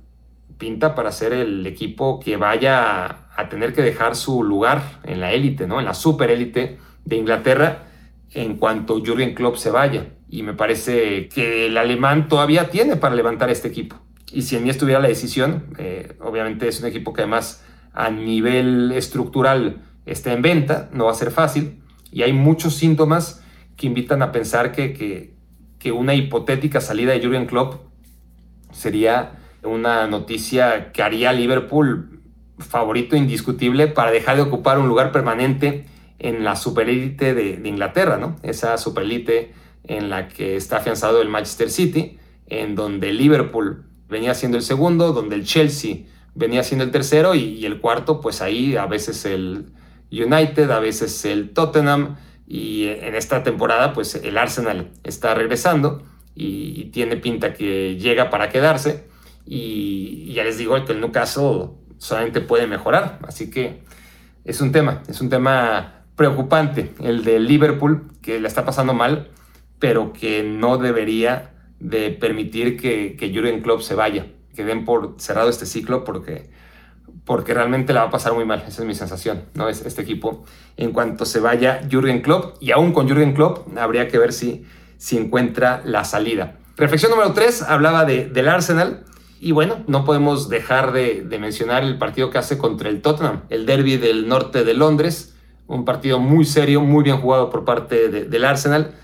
pinta para ser el equipo que vaya a, tener que dejar su lugar en la élite, ¿no? en la super élite de Inglaterra en cuanto Jurgen Klopp se vaya y me parece que el alemán todavía tiene para levantar este equipo. Y si en mí estuviera la decisión, eh, obviamente es un equipo que además a nivel estructural está en venta, no va a ser fácil, y hay muchos síntomas que invitan a pensar que, que, que una hipotética salida de Jurgen Klopp sería una noticia que haría a Liverpool favorito indiscutible para dejar de ocupar un lugar permanente en la superélite de, de Inglaterra, ¿no? Esa superélite en la que está afianzado el Manchester City, en donde Liverpool venía siendo el segundo, donde el Chelsea venía siendo el tercero y, el cuarto, pues ahí a veces el United, a veces el Tottenham y en esta temporada pues el Arsenal está regresando y, tiene pinta que llega para quedarse y, ya les digo que el Newcastle solamente puede mejorar, así que es un tema, es un tema preocupante el de Liverpool que le está pasando mal pero que no debería de permitir que, que Jürgen Klopp se vaya, que den por cerrado este ciclo porque, porque realmente la va a pasar muy mal, esa es mi sensación, ¿no? Es este equipo, en cuanto se vaya Jürgen Klopp, y aún con Jürgen Klopp, habría que ver si, si encuentra la salida. Reflexión número 3, hablaba de, del Arsenal, y bueno, no podemos dejar de, mencionar el partido que hace contra el Tottenham, el derby del norte de Londres, un partido muy serio, muy bien jugado por parte de, del Arsenal.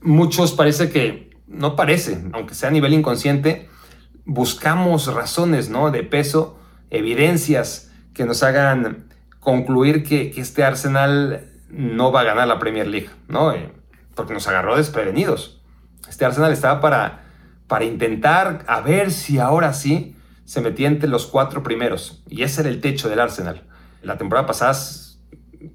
Muchos parece que, no parece, aunque sea a nivel inconsciente, buscamos razones ¿no? de peso, evidencias que nos hagan concluir que, este Arsenal no va a ganar la Premier League, ¿no? Eh, porque nos agarró desprevenidos. Este Arsenal estaba para para intentar a ver si ahora sí se metía entre los cuatro primeros. Y ese era el techo del Arsenal. La temporada pasada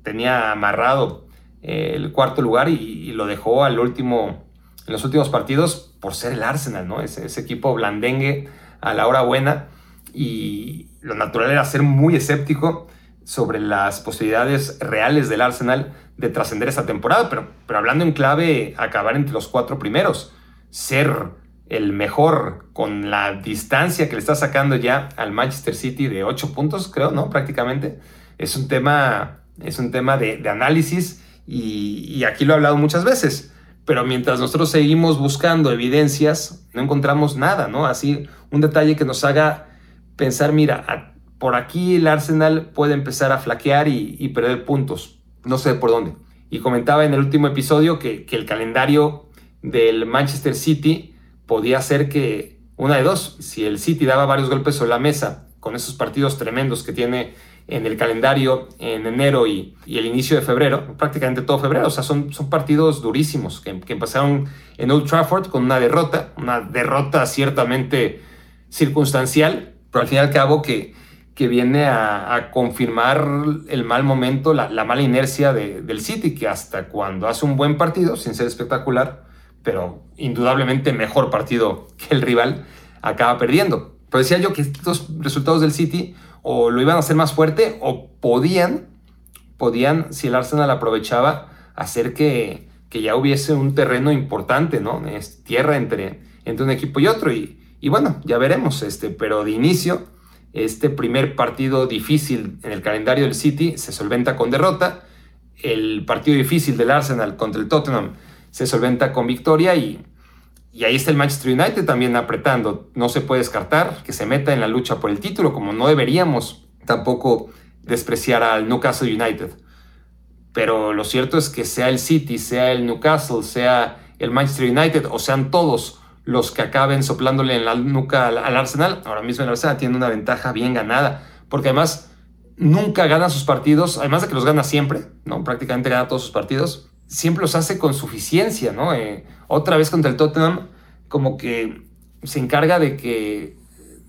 tenía amarrado eh, el cuarto lugar y, lo dejó al último, en los últimos partidos por ser el Arsenal, ¿no? Ese, ese equipo blandengue a la hora buena. Y lo natural era ser muy escéptico sobre las posibilidades reales del Arsenal de trascender esa temporada, pero, pero hablando en clave, acabar entre los cuatro primeros, ser el mejor con la distancia que le está sacando ya al Manchester City de 8 puntos, creo, ¿no? Prácticamente. Es un tema, es un tema de, análisis y, aquí lo he hablado muchas veces. Pero mientras nosotros seguimos buscando evidencias, no encontramos nada, ¿no? Así, un detalle que nos haga pensar, mira, por aquí el Arsenal puede empezar a flaquear y, perder puntos. No sé por dónde. Y comentaba en el último episodio que, que el calendario del Manchester City podía ser que una de dos, si el City daba varios golpes sobre la mesa con esos partidos tremendos que tiene en el calendario en enero y, el inicio de febrero, prácticamente todo febrero, o sea, son, son partidos durísimos que, que empezaron en Old Trafford con una derrota, una derrota ciertamente circunstancial, pero al fin y al cabo que, que viene a, confirmar el mal momento, la, la mala inercia de, del City, que hasta cuando hace un buen partido, sin ser espectacular, pero indudablemente mejor partido que el rival, acaba perdiendo. Pero decía yo que estos resultados del City o lo iban a hacer más fuerte o podían, podían, si el Arsenal aprovechaba, hacer que, que ya hubiese un terreno importante, ¿no? Es tierra entre, entre un equipo y otro. Y, y bueno, ya veremos, este, pero de inicio, este primer partido difícil en el calendario del City se solventa con derrota. El partido difícil del Arsenal contra el Tottenham se solventa con victoria y, y ahí está el Manchester United también apretando. No se puede descartar que se meta en la lucha por el título, como no deberíamos tampoco despreciar al Newcastle United. Pero lo cierto es que sea el City, sea el Newcastle, sea el Manchester United o sean todos los que acaben soplándole en la nuca al, al Arsenal, ahora mismo el Arsenal tiene una ventaja bien ganada, porque además nunca gana sus partidos, además de que los gana siempre, ¿no? prácticamente gana todos sus partidos, siempre los hace con suficiencia, ¿no? Eh, otra vez contra el Tottenham, como que se encarga de que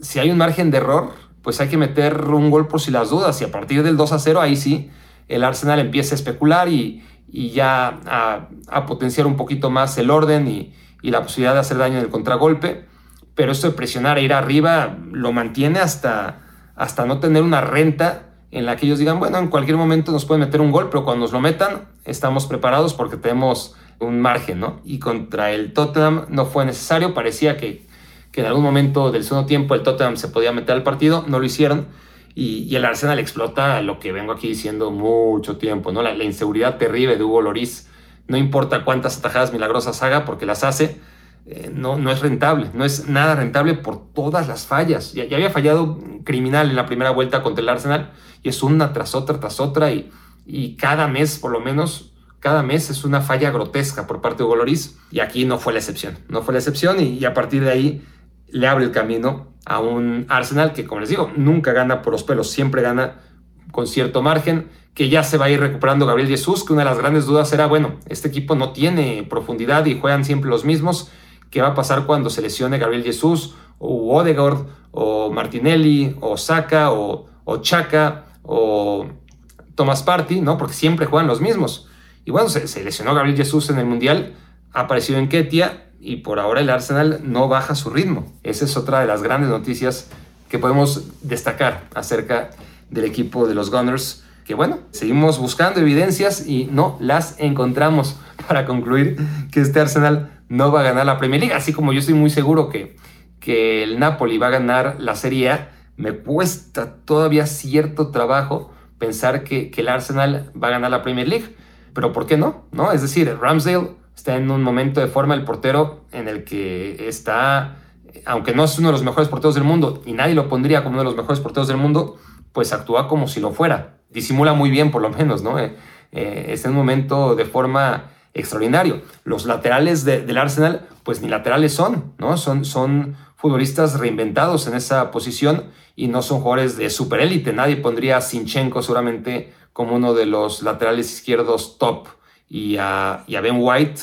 si hay un margen de error, pues hay que meter un gol por si las dudas. Y a partir del 2 a 0, ahí sí, el Arsenal empieza a especular y, ya a, potenciar un poquito más el orden y, y, la posibilidad de hacer daño en el contragolpe. Pero esto de presionar e ir arriba lo mantiene hasta, hasta no tener una renta en la que ellos digan, bueno, en cualquier momento nos pueden meter un gol, pero cuando nos lo metan, estamos preparados porque tenemos un margen, ¿no? Y contra el Tottenham no fue necesario, parecía que, que en algún momento del segundo tiempo el Tottenham se podía meter al partido, no lo hicieron, y, el Arsenal explota lo que vengo aquí diciendo mucho tiempo, ¿no? La, inseguridad terrible de Hugo Loris, no importa cuántas atajadas milagrosas haga, porque las hace, eh, no, no es rentable, no es nada rentable por todas las fallas. Ya, ya, había fallado criminal en la primera vuelta contra el Arsenal y es una tras otra, tras otra y, y cada mes por lo menos, cada mes es una falla grotesca por parte de Hugo y aquí no fue la excepción, no fue la excepción y, y a partir de ahí le abre el camino a un Arsenal que como les digo, nunca gana por los pelos, siempre gana con cierto margen, que ya se va a ir recuperando Gabriel Jesús, que una de las grandes dudas era, bueno, este equipo no tiene profundidad y juegan siempre los mismos, ¿qué va a pasar cuando se lesione Gabriel Jesús o Odegaard o Martinelli o Saka o, o Chaka o Thomas Party, ¿no? Porque siempre juegan los mismos. Y bueno, se, lesionó Gabriel Jesús en el Mundial, ha aparecido en Ketia y por ahora el Arsenal no baja su ritmo. Esa es otra de las grandes noticias que podemos destacar acerca del equipo de los Gunners. Que bueno, seguimos buscando evidencias y no las encontramos (laughs) para concluir que este Arsenal no va a ganar la Premier League, así como yo estoy muy seguro que, que el Napoli va a ganar la Serie A, me cuesta todavía cierto trabajo pensar que, que, el Arsenal va a ganar la Premier League. Pero ¿por qué no? ¿No? Es decir, Ramsdale está en un momento de forma el portero en el que está, aunque no es uno de los mejores porteros del mundo y nadie lo pondría como uno de los mejores porteros del mundo, pues actúa como si lo fuera. Disimula muy bien, por lo menos, ¿no? Eh, eh, está en un momento de forma extraordinario. Los laterales del Arsenal, pues ni laterales son, ¿no? Son, son futbolistas reinventados en esa posición y no son jugadores de superélite. Nadie pondría a Sinchenko seguramente como uno de los laterales izquierdos top y a, Ben White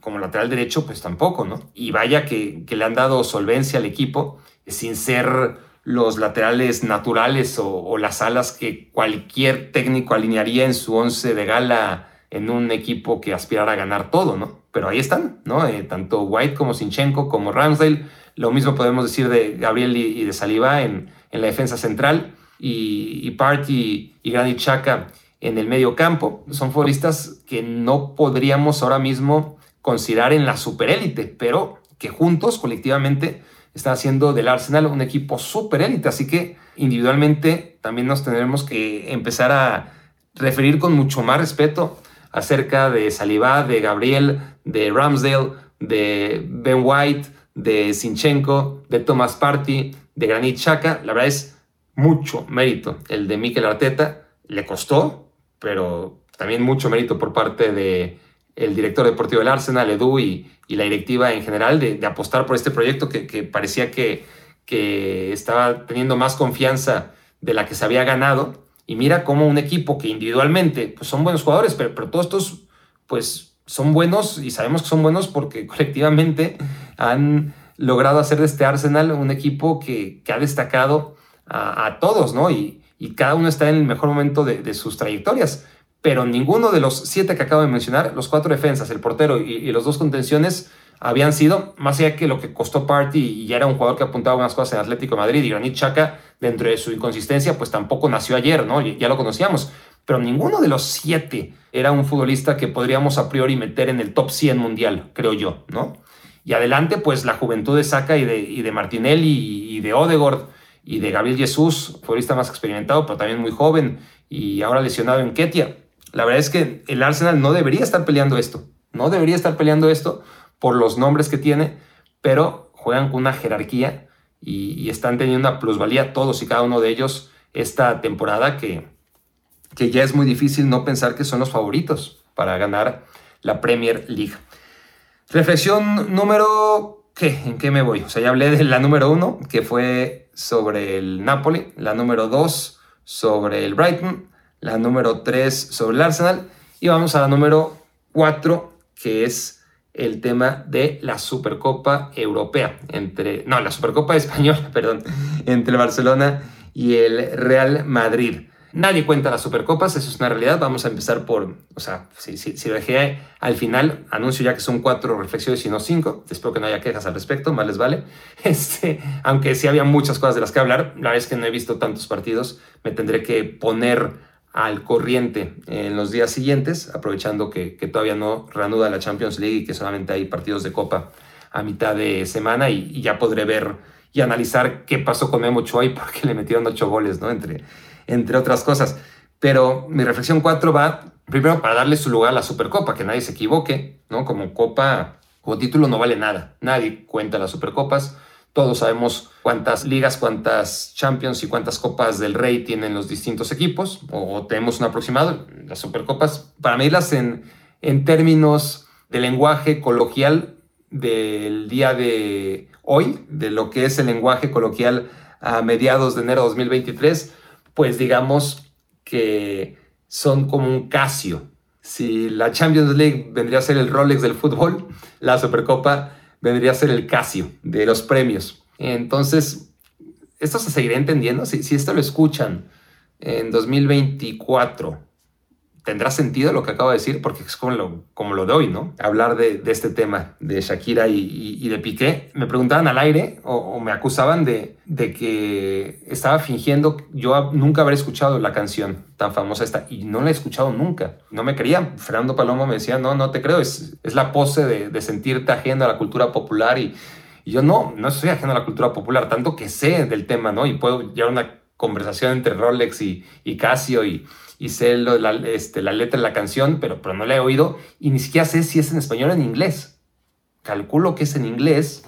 como lateral derecho, pues tampoco, ¿no? Y vaya que, le han dado solvencia al equipo sin ser los laterales naturales o, las alas que cualquier técnico alinearía en su once de gala en un equipo que aspirara a ganar todo, ¿no? Pero ahí están, ¿no? Eh, tanto White como Sinchenko como Ramsdale. Lo mismo podemos decir de Gabriel y, de Saliba en, la defensa central y, y Party y Granit Xhaka en el medio campo. Son futbolistas que no podríamos ahora mismo considerar en la superélite, pero que juntos, colectivamente, están haciendo del Arsenal un equipo superélite. Así que individualmente también nos tendremos que empezar a referir con mucho más respeto acerca de Saliba, de Gabriel, de Ramsdale, de Ben White, de Sinchenko, de Thomas Party, de Granit Xhaka. La verdad es mucho mérito el de Mikel Arteta. Le costó, pero también mucho mérito por parte de el director deportivo del Arsenal, Edu, y, la directiva en general de, apostar por este proyecto que, parecía que, que, estaba teniendo más confianza de la que se había ganado. Y mira cómo un equipo que individualmente pues son buenos jugadores, pero, pero todos estos pues son buenos y sabemos que son buenos porque (laughs) colectivamente han logrado hacer de este Arsenal un equipo que, ha destacado a, todos, ¿no? Y, y cada uno está en el mejor momento de, sus trayectorias. Pero ninguno de los siete que acabo de mencionar, los cuatro defensas, el portero y, los dos contenciones, habían sido, más allá que lo que costó Party y ya era un jugador que apuntaba unas cosas en Atlético de Madrid y Granit Chaca, dentro de su inconsistencia, pues tampoco nació ayer, ¿no? Ya lo conocíamos. Pero ninguno de los siete era un futbolista que podríamos a priori meter en el top 100 mundial, creo yo, ¿no? Y adelante, pues la juventud de Saca y de, y Martinelli y, y de Odegaard y de Gabriel Jesús, futbolista más experimentado, pero también muy joven y ahora lesionado en Ketia. La verdad es que el Arsenal no debería estar peleando esto, no debería estar peleando esto por los nombres que tiene, pero juegan con una jerarquía y, están teniendo una plusvalía todos y cada uno de ellos esta temporada que, que ya es muy difícil no pensar que son los favoritos para ganar la Premier League. Reflexión número ¿qué? ¿En qué me voy? O sea, ya hablé de la número uno, que fue sobre el Napoli, la número dos sobre el Brighton, la número tres sobre el Arsenal, y vamos a la número cuatro, que es el tema de la Supercopa Europea, entre, no, la Supercopa Española, (laughs) perdón, entre Barcelona y el Real Madrid. Nadie cuenta las supercopas, eso es una realidad. Vamos a empezar por, o sea, si, si, dejé al final, anuncio ya que son cuatro reflexiones y no cinco. Espero que no haya quejas al respecto, más les vale. (laughs) Este, aunque sí había muchas cosas de las que hablar, la vez que no he visto tantos partidos, me tendré que poner al corriente en los días siguientes, aprovechando que, todavía no reanuda la Champions League y que solamente hay partidos de Copa a mitad de semana y, ya podré ver y analizar qué pasó con Memo Ochoa y por qué le metieron ocho goles, ¿no? Entre, entre otras cosas. Pero mi reflexión 4 va primero para darle su lugar a la Supercopa, que nadie se equivoque, ¿no? Como copa, como título no vale nada. Nadie cuenta las Supercopas. Todos sabemos cuántas ligas, cuántas Champions y cuántas copas del Rey tienen los distintos equipos, o, tenemos un aproximado. Las Supercopas, para medirlas en, en términos de lenguaje coloquial del día de hoy, de lo que es el lenguaje coloquial a mediados de enero de 2023, pues digamos que son como un Casio. Si la Champions League vendría a ser el Rolex del fútbol, (laughs) la Supercopa vendría a ser el Casio de los premios. Entonces, esto se seguirá entendiendo. Si, si esto lo escuchan en 2024, tendrá sentido lo que acabo de decir, porque es como lo, como lo de hoy, ¿no? Hablar de, este tema de Shakira y, de Piqué. Me preguntaban al aire o, me acusaban de, de, que estaba fingiendo. Yo nunca haber escuchado la canción tan famosa esta y no la he escuchado nunca. No me creían. Fernando Palomo me decía, no, no te creo, es, es la pose de, sentirte ajeno a la cultura popular y, y yo no, no soy ajeno a la cultura popular, tanto que sé del tema, ¿no? Y puedo llevar una conversación entre Rolex y, y Casio y y sé la, este, la letra de la canción, pero, pero no la he oído y ni siquiera sé si es en español o en inglés. Calculo que es en inglés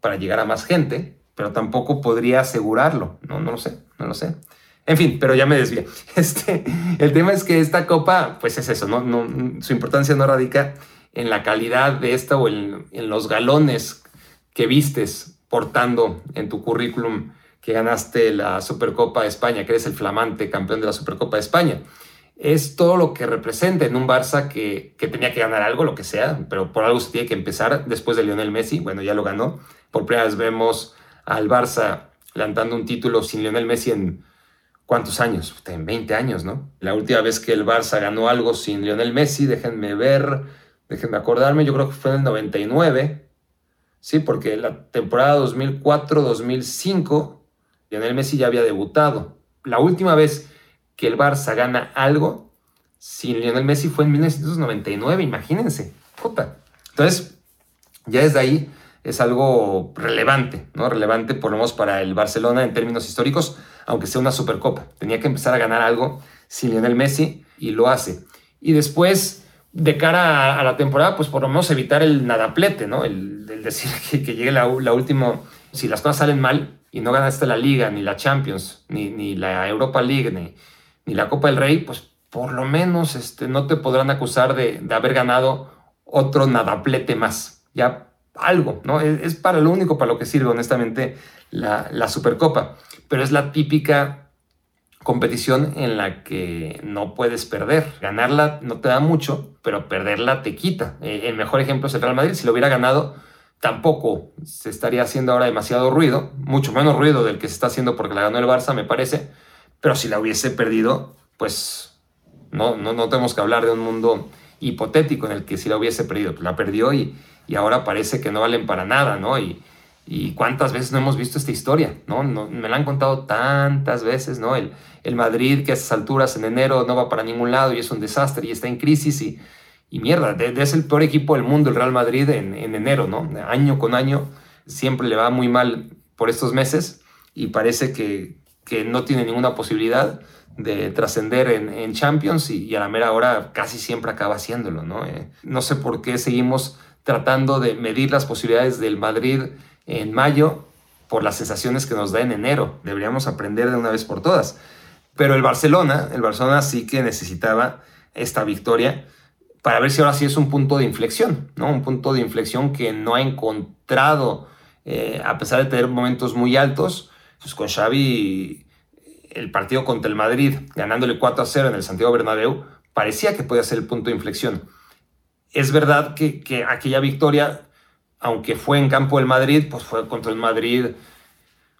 para llegar a más gente, pero tampoco podría asegurarlo. No, no lo sé, no lo sé. En fin, pero ya me desvié. (laughs) Este, el tema es que esta copa, pues es eso, ¿no? no su importancia no radica en la calidad de esta o en, en los galones que vistes portando en tu currículum que ganaste la Supercopa de España, que eres el flamante campeón de la Supercopa de España. Es todo lo que representa en un Barça que, tenía que ganar algo, lo que sea, pero por algo se tiene que empezar después de Lionel Messi. Bueno, ya lo ganó. Por primera vez vemos al Barça levantando un título sin Lionel Messi en cuántos años, en 20 años, ¿no? La última vez que el Barça ganó algo sin Lionel Messi, déjenme ver, déjenme acordarme, yo creo que fue en el 99, sí, porque la temporada 2004-2005 Lionel Messi ya había debutado. La última vez que el Barça gana algo sin Lionel Messi fue en 1999, imagínense. Puta. Entonces, ya desde ahí es algo relevante, ¿no? Relevante por lo menos para el Barcelona en términos históricos, aunque sea una Supercopa. Tenía que empezar a ganar algo sin Lionel Messi y lo hace. Y después, de cara a, la temporada, pues por lo menos evitar el nadaplete, ¿no? El, decir (laughs) que, llegue la, la última, si las cosas salen mal, y no ganaste la Liga, ni la Champions, ni, ni la Europa League, ni, la Copa del Rey, pues por lo menos este, no te podrán acusar de, de haber ganado otro nadaplete más. Ya algo, ¿no? Es, para lo único para lo que sirve, honestamente, la, la Supercopa. Pero es la típica competición en la que no puedes perder. Ganarla no te da mucho, pero perderla te quita. Eh, el mejor ejemplo es el Real Madrid. Si lo hubiera ganado, tampoco se estaría haciendo ahora demasiado ruido, mucho menos ruido del que se está haciendo porque la ganó el Barça, me parece, pero si la hubiese perdido, pues no, no, no tenemos que hablar de un mundo hipotético en el que si la hubiese perdido, pues la perdió y, y ahora parece que no valen para nada, ¿no? Y, y cuántas veces no hemos visto esta historia, ¿no? no me la han contado tantas veces, ¿no? El, el Madrid que a estas alturas en enero no va para ningún lado y es un desastre y está en crisis y y mierda, es el peor equipo del mundo el Real Madrid en, enero, ¿no? Año con año siempre le va muy mal por estos meses y parece que, no tiene ninguna posibilidad de trascender en, Champions y, a la mera hora casi siempre acaba haciéndolo, ¿no? Eh, no sé por qué seguimos tratando de medir las posibilidades del Madrid en mayo por las sensaciones que nos da en enero. Deberíamos aprender de una vez por todas. Pero el Barcelona, el Barcelona sí que necesitaba esta victoria para ver si ahora sí es un punto de inflexión, ¿no? Un punto de inflexión que no ha encontrado, eh, a pesar de tener momentos muy altos, pues con Xavi el partido contra el Madrid, ganándole 4 a 0 en el Santiago Bernabéu, parecía que podía ser el punto de inflexión. Es verdad que, aquella victoria, aunque fue en campo del Madrid, pues fue contra el Madrid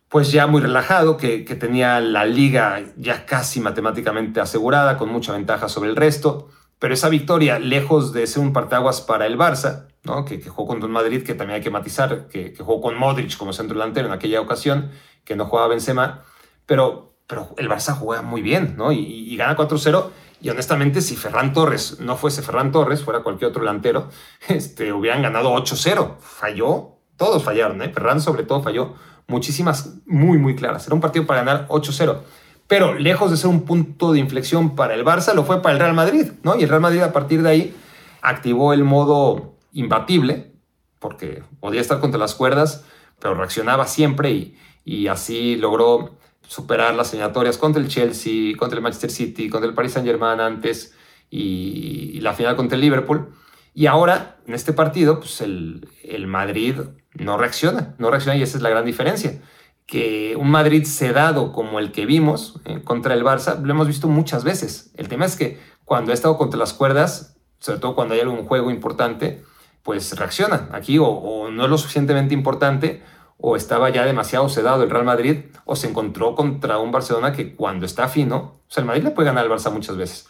pues ya muy relajado, que, que tenía la liga ya casi matemáticamente asegurada, con mucha ventaja sobre el resto. Pero esa victoria, lejos de ser un parteaguas para el Barça, ¿no? que, jugó contra el Madrid, que también hay que matizar, que, jugó con Modric como centro delantero en aquella ocasión, que no jugaba Benzema, pero, pero el Barça juega muy bien ¿no? y, gana 4-0. Y honestamente, si Ferran Torres no fuese Ferran Torres, fuera cualquier otro delantero, (laughs) este, hubieran ganado 8-0. Falló, todos fallaron, ¿eh? Ferran sobre todo falló muchísimas muy, muy claras. Era un partido para ganar 8-0 pero lejos de ser un punto de inflexión para el Barça, lo fue para el Real Madrid, ¿no? Y el Real Madrid a partir de ahí activó el modo imbatible, porque podía estar contra las cuerdas, pero reaccionaba siempre y, así logró superar las eliminatorias contra el Chelsea, contra el Manchester City, contra el Paris Saint Germain antes y, la final contra el Liverpool. Y ahora, en este partido, pues el, el Madrid no reacciona, no reacciona y esa es la gran diferencia que un Madrid sedado como el que vimos eh, contra el Barça, lo hemos visto muchas veces. El tema es que cuando ha estado contra las cuerdas, sobre todo cuando hay algún juego importante, pues reacciona. Aquí o, no es lo suficientemente importante, o estaba ya demasiado sedado el Real Madrid, o se encontró contra un Barcelona que cuando está fino, o sea, el Madrid le puede ganar al Barça muchas veces,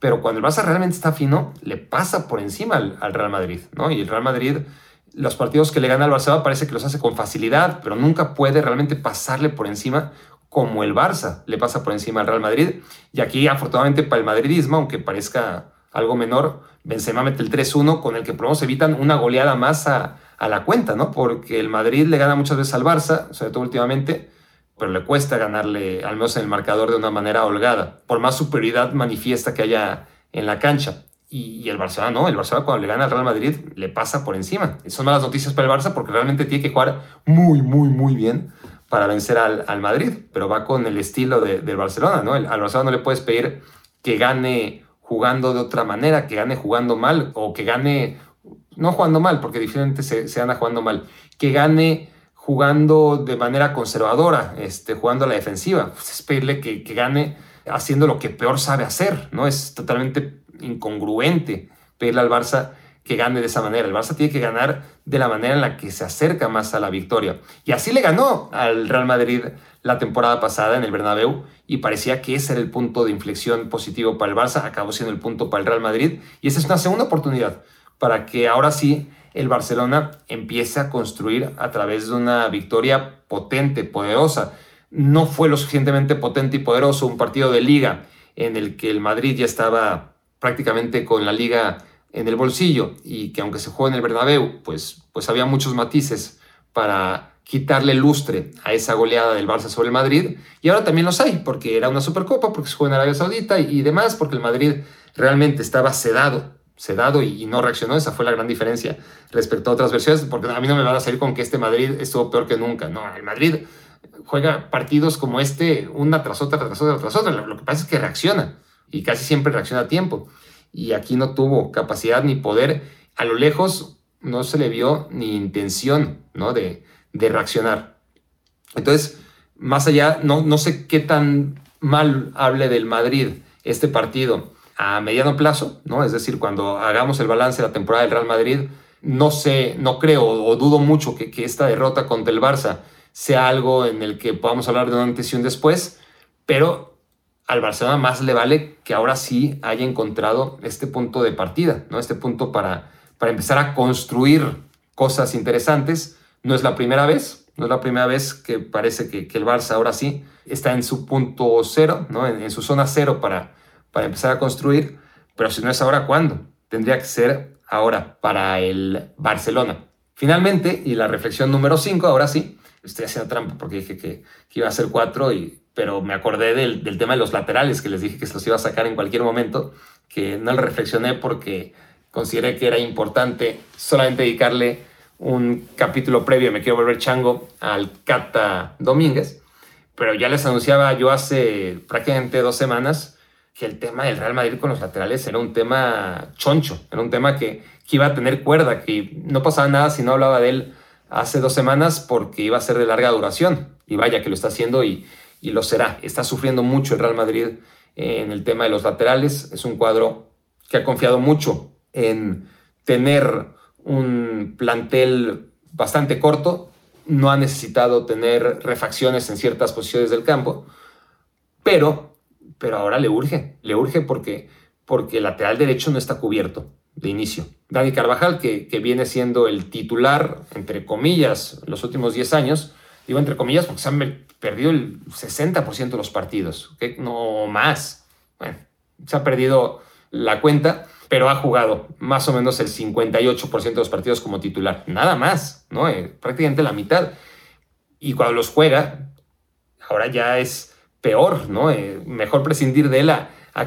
pero cuando el Barça realmente está fino, le pasa por encima al, Real Madrid, ¿no? Y el Real Madrid, los partidos que le gana al Barça parece que los hace con facilidad, pero nunca puede realmente pasarle por encima como el Barça le pasa por encima al Real Madrid. Y aquí, afortunadamente para el madridismo, aunque parezca algo menor, Benzema mete el 3-1 con el que por evitan una goleada más a, a, la cuenta, ¿no? Porque el Madrid le gana muchas veces al Barça, sobre todo últimamente, pero le cuesta ganarle, al menos en el marcador, de una manera holgada, por más superioridad manifiesta que haya en la cancha. Y, el Barcelona no, el Barcelona cuando le gana al Real Madrid le pasa por encima. son malas noticias para el Barça porque realmente tiene que jugar muy, muy, muy bien para vencer al, al Madrid, pero va con el estilo de, del Barcelona, ¿no? al Barcelona no le puedes pedir que gane jugando de otra manera, que gane jugando mal o que gane, no jugando mal, porque difícilmente se, se anda jugando mal, que gane jugando de manera conservadora, este, jugando a la defensiva. Pues es pedirle que, gane haciendo lo que peor sabe hacer, ¿no? Es totalmente incongruente pedirle al Barça que gane de esa manera. El Barça tiene que ganar de la manera en la que se acerca más a la victoria. Y así le ganó al Real Madrid la temporada pasada en el Bernabéu y parecía que ese era el punto de inflexión positivo para el Barça, acabó siendo el punto para el Real Madrid y esa es una segunda oportunidad para que ahora sí el Barcelona empieza a construir a través de una victoria potente, poderosa. No fue lo suficientemente potente y poderoso un partido de liga en el que el Madrid ya estaba prácticamente con la liga en el bolsillo y que aunque se juega en el Bernabéu, pues, pues había muchos matices para quitarle lustre a esa goleada del Barça sobre el Madrid. Y ahora también los hay, porque era una Supercopa, porque se juega en Arabia Saudita y demás, porque el Madrid realmente estaba sedado sedado y, y no reaccionó. Esa fue la gran diferencia respecto a otras versiones, porque a mí no me van a salir con que este Madrid estuvo peor que nunca. No, el Madrid juega partidos como este una tras otra, tras otra, tras otra. Lo, que pasa es que reacciona y casi siempre reacciona a tiempo. Y aquí no tuvo capacidad ni poder. A lo lejos no se le vio ni intención ¿no? de, reaccionar. Entonces, más allá, no, no sé qué tan mal hable del Madrid este partido a mediano plazo, ¿no? Es decir, cuando hagamos el balance de la temporada del Real Madrid, no sé, no creo o dudo mucho que, que esta derrota contra el Barça sea algo en el que podamos hablar de una antes y un después, pero al Barcelona más le vale que ahora sí haya encontrado este punto de partida, ¿no? Este punto para, para empezar a construir cosas interesantes. No es la primera vez, no es la primera vez que parece que, el Barça ahora sí está en su punto cero, ¿no? en, en su zona cero para, para empezar a construir, pero si no es ahora, ¿cuándo? Tendría que ser ahora para el Barcelona. Finalmente, y la reflexión número 5, ahora sí, estoy haciendo trampa porque dije que, iba a ser 4, pero me acordé del, tema de los laterales que les dije que se los iba a sacar en cualquier momento, que no le reflexioné porque consideré que era importante solamente dedicarle un capítulo previo, me quiero volver chango, al Cata Domínguez, pero ya les anunciaba yo hace prácticamente dos semanas que el tema del Real Madrid con los laterales era un tema choncho, era un tema que, iba a tener cuerda, que no pasaba nada si no hablaba de él hace dos semanas porque iba a ser de larga duración. Y vaya que lo está haciendo y, y lo será. Está sufriendo mucho el Real Madrid en el tema de los laterales. Es un cuadro que ha confiado mucho en tener un plantel bastante corto. No ha necesitado tener refacciones en ciertas posiciones del campo, pero pero ahora le urge, le urge porque, porque el lateral derecho no está cubierto de inicio. Dani Carvajal, que, viene siendo el titular, entre comillas, los últimos 10 años, digo entre comillas porque se han perdido el 60% de los partidos, no más. Se ha perdido la cuenta, pero ha jugado más o menos el 58% de los partidos como titular. Nada más, ¿no? Eh, prácticamente la mitad. Y cuando los juega, ahora ya es peor, ¿no? Eh, mejor prescindir de él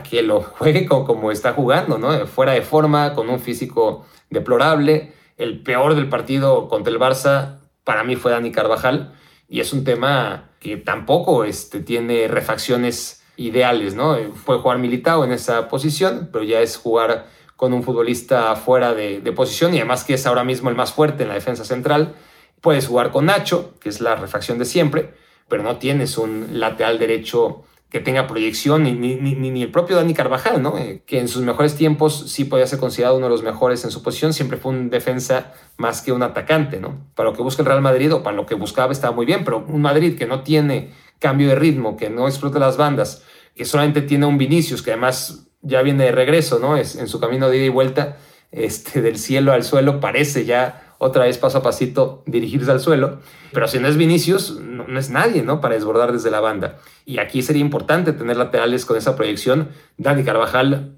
que lo (laughs) juegue como, está jugando, ¿no? Fuera de forma, con un físico deplorable. El peor del partido contra el Barça para mí fue Dani Carvajal y es un tema que tampoco este, tiene refacciones ideales, ¿no? Fue jugar militado en esa posición, pero ya es jugar con un futbolista fuera de, de, posición y además que es ahora mismo el más fuerte en la defensa central. Puedes jugar con Nacho, que es la refacción de siempre, pero no tienes un lateral derecho que tenga proyección, ni, ni, el propio Dani Carvajal, ¿no? Eh, que en sus mejores tiempos sí podía ser considerado uno de los mejores en su posición, siempre fue un defensa más que un atacante, ¿no? Para lo que busca el Real Madrid o para lo que buscaba estaba muy bien, pero un Madrid que no tiene cambio de ritmo, que no explota las bandas, que solamente tiene un Vinicius, que además ya viene de regreso, ¿no? Es en su camino de ida y vuelta, este, del cielo al suelo, parece ya otra vez paso a pasito dirigirse al suelo. Pero si no es Vinicius, no, es nadie, ¿no? Para desbordar desde la banda. Y aquí sería importante tener laterales con esa proyección. Dani Carvajal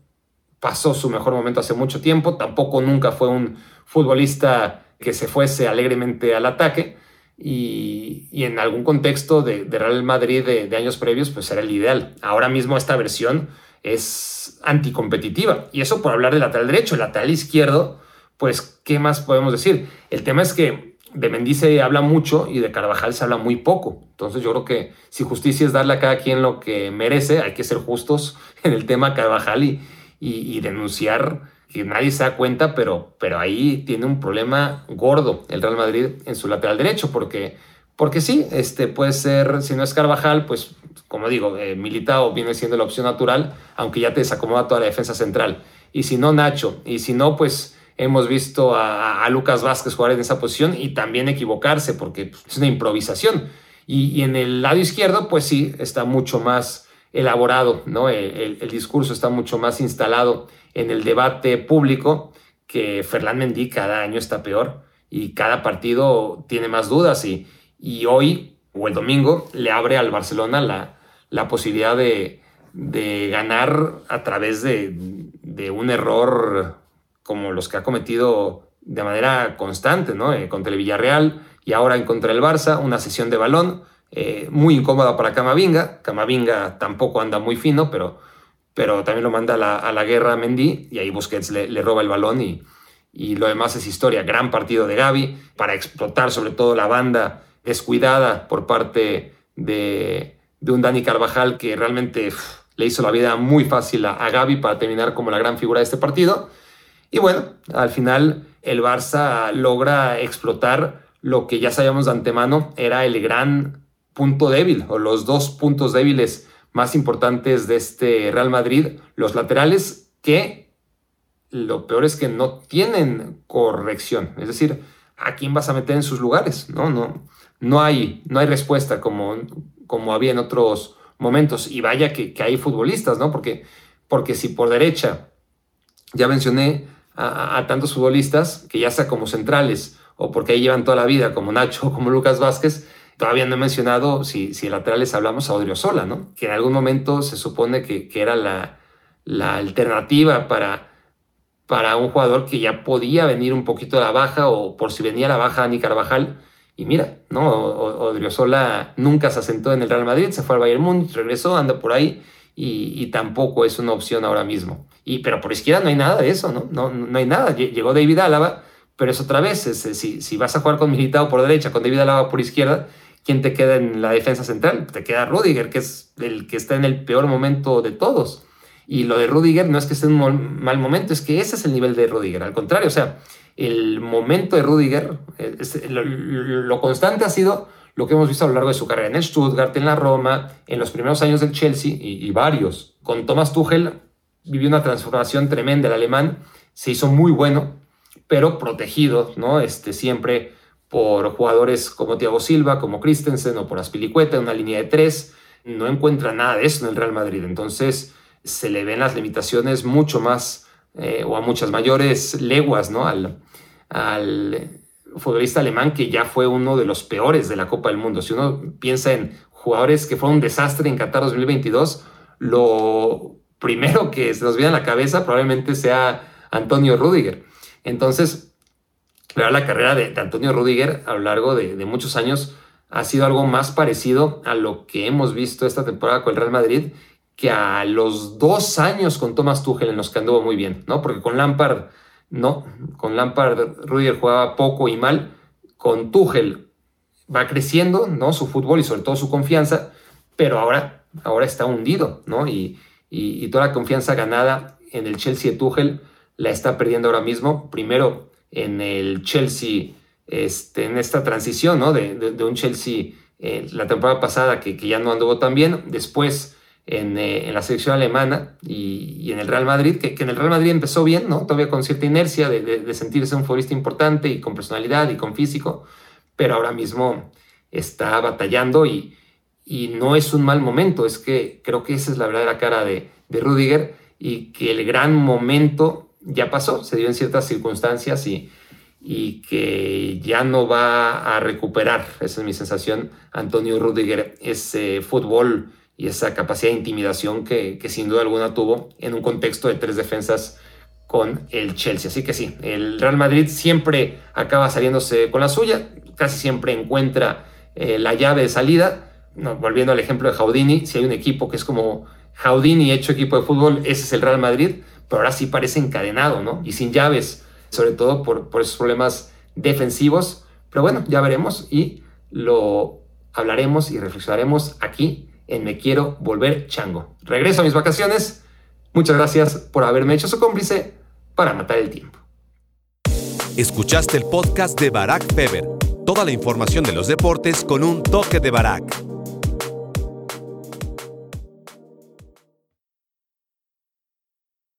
pasó su mejor momento hace mucho tiempo, tampoco nunca fue un futbolista que se fuese alegremente al ataque. Y, en algún contexto de, Real Madrid de, de, años previos, pues era el ideal. Ahora mismo esta versión es anticompetitiva. Y eso por hablar del lateral derecho. El lateral izquierdo, pues, ¿qué más podemos decir? El tema es que de Mendy se habla mucho y de Carvajal se habla muy poco. Entonces yo creo que si justicia es darle a cada quien lo que merece, hay que ser justos (laughs) en el tema Carvajal y, y, denunciar que nadie se da cuenta, pero, pero ahí tiene un problema gordo el Real Madrid en su lateral derecho, porque, porque sí, este puede ser, si no es Carvajal, pues como digo, eh, Militao viene siendo la opción natural, aunque ya te desacomoda toda la defensa central. Y si no, Nacho, y si no, pues hemos visto a, Lucas Vázquez jugar en esa posición y también equivocarse, porque pues, es una improvisación. Y, en el lado izquierdo, pues sí, está mucho más elaborado, ¿no? El, discurso está mucho más instalado en el debate público que Ferland Mendy cada año está peor y cada partido tiene más dudas y, y hoy o el domingo le abre al Barcelona la, la posibilidad de, de, ganar a través de, de, un error como los que ha cometido de manera constante, ¿no? Eh, contra el Villarreal y ahora en contra el Barça, una sesión de balón eh, muy incómoda para Camavinga. Camavinga tampoco anda muy fino, pero, pero también lo manda a la, a la guerra a Mendy y ahí Busquets le, le roba el balón y, y lo demás es historia. Gran partido de Gaby para explotar sobre todo la banda descuidada por parte de, un Dani Carvajal que realmente le hizo la vida muy fácil a, a Gaby para terminar como la gran figura de este partido. Y bueno, al final el Barça logra explotar lo que ya sabíamos de antemano era el gran punto débil o los dos puntos débiles más importantes de este Real Madrid, los laterales que lo peor es que no tienen corrección, es decir, ¿a quién vas a meter en sus lugares? No, no, no hay, no hay respuesta como, como había en otros momentos. Y vaya que, hay futbolistas, ¿no? Porque, porque si por derecha, ya mencioné a, tantos futbolistas que ya sea como centrales o porque ahí llevan toda la vida, como Nacho (laughs) o como Lucas Vázquez, todavía no he mencionado, si, si laterales hablamos, a Odriozola, ¿no? Que en algún momento se supone que, que era la, la alternativa para, para un jugador que ya podía venir un poquito a la baja o por si venía a la baja Ani Carvajal, y mira, ¿no? Odriozola nunca se asentó en el Real Madrid, se fue al Bayern Múnich, regresó, anda por ahí y, tampoco es una opción ahora mismo. Y, pero por izquierda no hay nada de eso, ¿no? No, no hay nada. Llegó David Álava, pero es otra vez, si, si vas a jugar con Militao por derecha, con David Álava por izquierda, ¿quién te queda en la defensa central? Te queda Rudiger, que es el que está en el peor momento de todos. Y lo de Rudiger no es que esté en un mal momento, es que ese es el nivel de Rudiger. Al contrario, o sea, el momento de Rudiger, eh, lo, constante ha sido lo que hemos visto a lo largo de su carrera en Stuttgart, en la Roma, en los primeros años del Chelsea y, varios. Con Thomas Tuchel vivió una transformación tremenda. El alemán se hizo muy bueno, pero protegido, ¿no? Este, siempre por jugadores como Thiago Silva, como Christensen o por Aspilicueta, una línea de tres. No encuentra nada de eso en el Real Madrid. Entonces se le ven las limitaciones mucho más eh, o a muchas mayores leguas ¿no? al futbolista alemán que ya fue uno de los peores de la Copa del Mundo. Si uno piensa en jugadores que fueron un desastre en Qatar 2022, lo primero que se nos viene a la cabeza probablemente sea Antonio Rudiger. Entonces, la carrera de, Antonio Rudiger a lo largo de, muchos años ha sido algo más parecido a lo que hemos visto esta temporada con el Real Madrid que a los dos años con Thomas Tuchel en los que anduvo muy bien, ¿no? Porque con Lampard no, con Lampard Rudiger jugaba poco y mal. Con Tuchel va creciendo, ¿no? Su fútbol y sobre todo su confianza, pero ahora, ahora está hundido, ¿no? Y, y, toda la confianza ganada en el Chelsea de Tuchel la está perdiendo ahora mismo. Primero en el Chelsea, este, en esta transición, ¿no? De, de, un Chelsea eh, la temporada pasada que, que ya no anduvo tan bien. Después eh, en, la selección alemana y, en el Real Madrid, que, en el Real Madrid empezó bien, ¿no? Todavía con cierta inercia de, sentirse un futbolista importante y con personalidad y con físico, pero ahora mismo está batallando y, y no es un mal momento, es que creo que esa es la verdadera cara de, de Rudiger y que el gran momento ya pasó, se dio en ciertas circunstancias y, y que ya no va a recuperar, esa es mi sensación, Antonio Rudiger, ese fútbol y esa capacidad de intimidación que, sin duda alguna tuvo en un contexto de tres defensas con el Chelsea. Así que sí, el Real Madrid siempre acaba saliéndose con la suya, casi siempre encuentra eh, la llave de salida. volviendo al ejemplo de Jaudini, si hay un equipo que es como Jaudini hecho equipo de fútbol, ese es el Real Madrid, pero ahora sí parece encadenado, ¿no? Y sin llaves sobre todo por, por esos problemas defensivos. Pero bueno, ya veremos y lo hablaremos y reflexionaremos aquí en Me Quiero Volver Chango. Regreso a mis vacaciones. Muchas gracias por haberme hecho su cómplice para matar el tiempo. Escuchaste el podcast de Barack Feber. Toda la información de los deportes con un toque de Barack.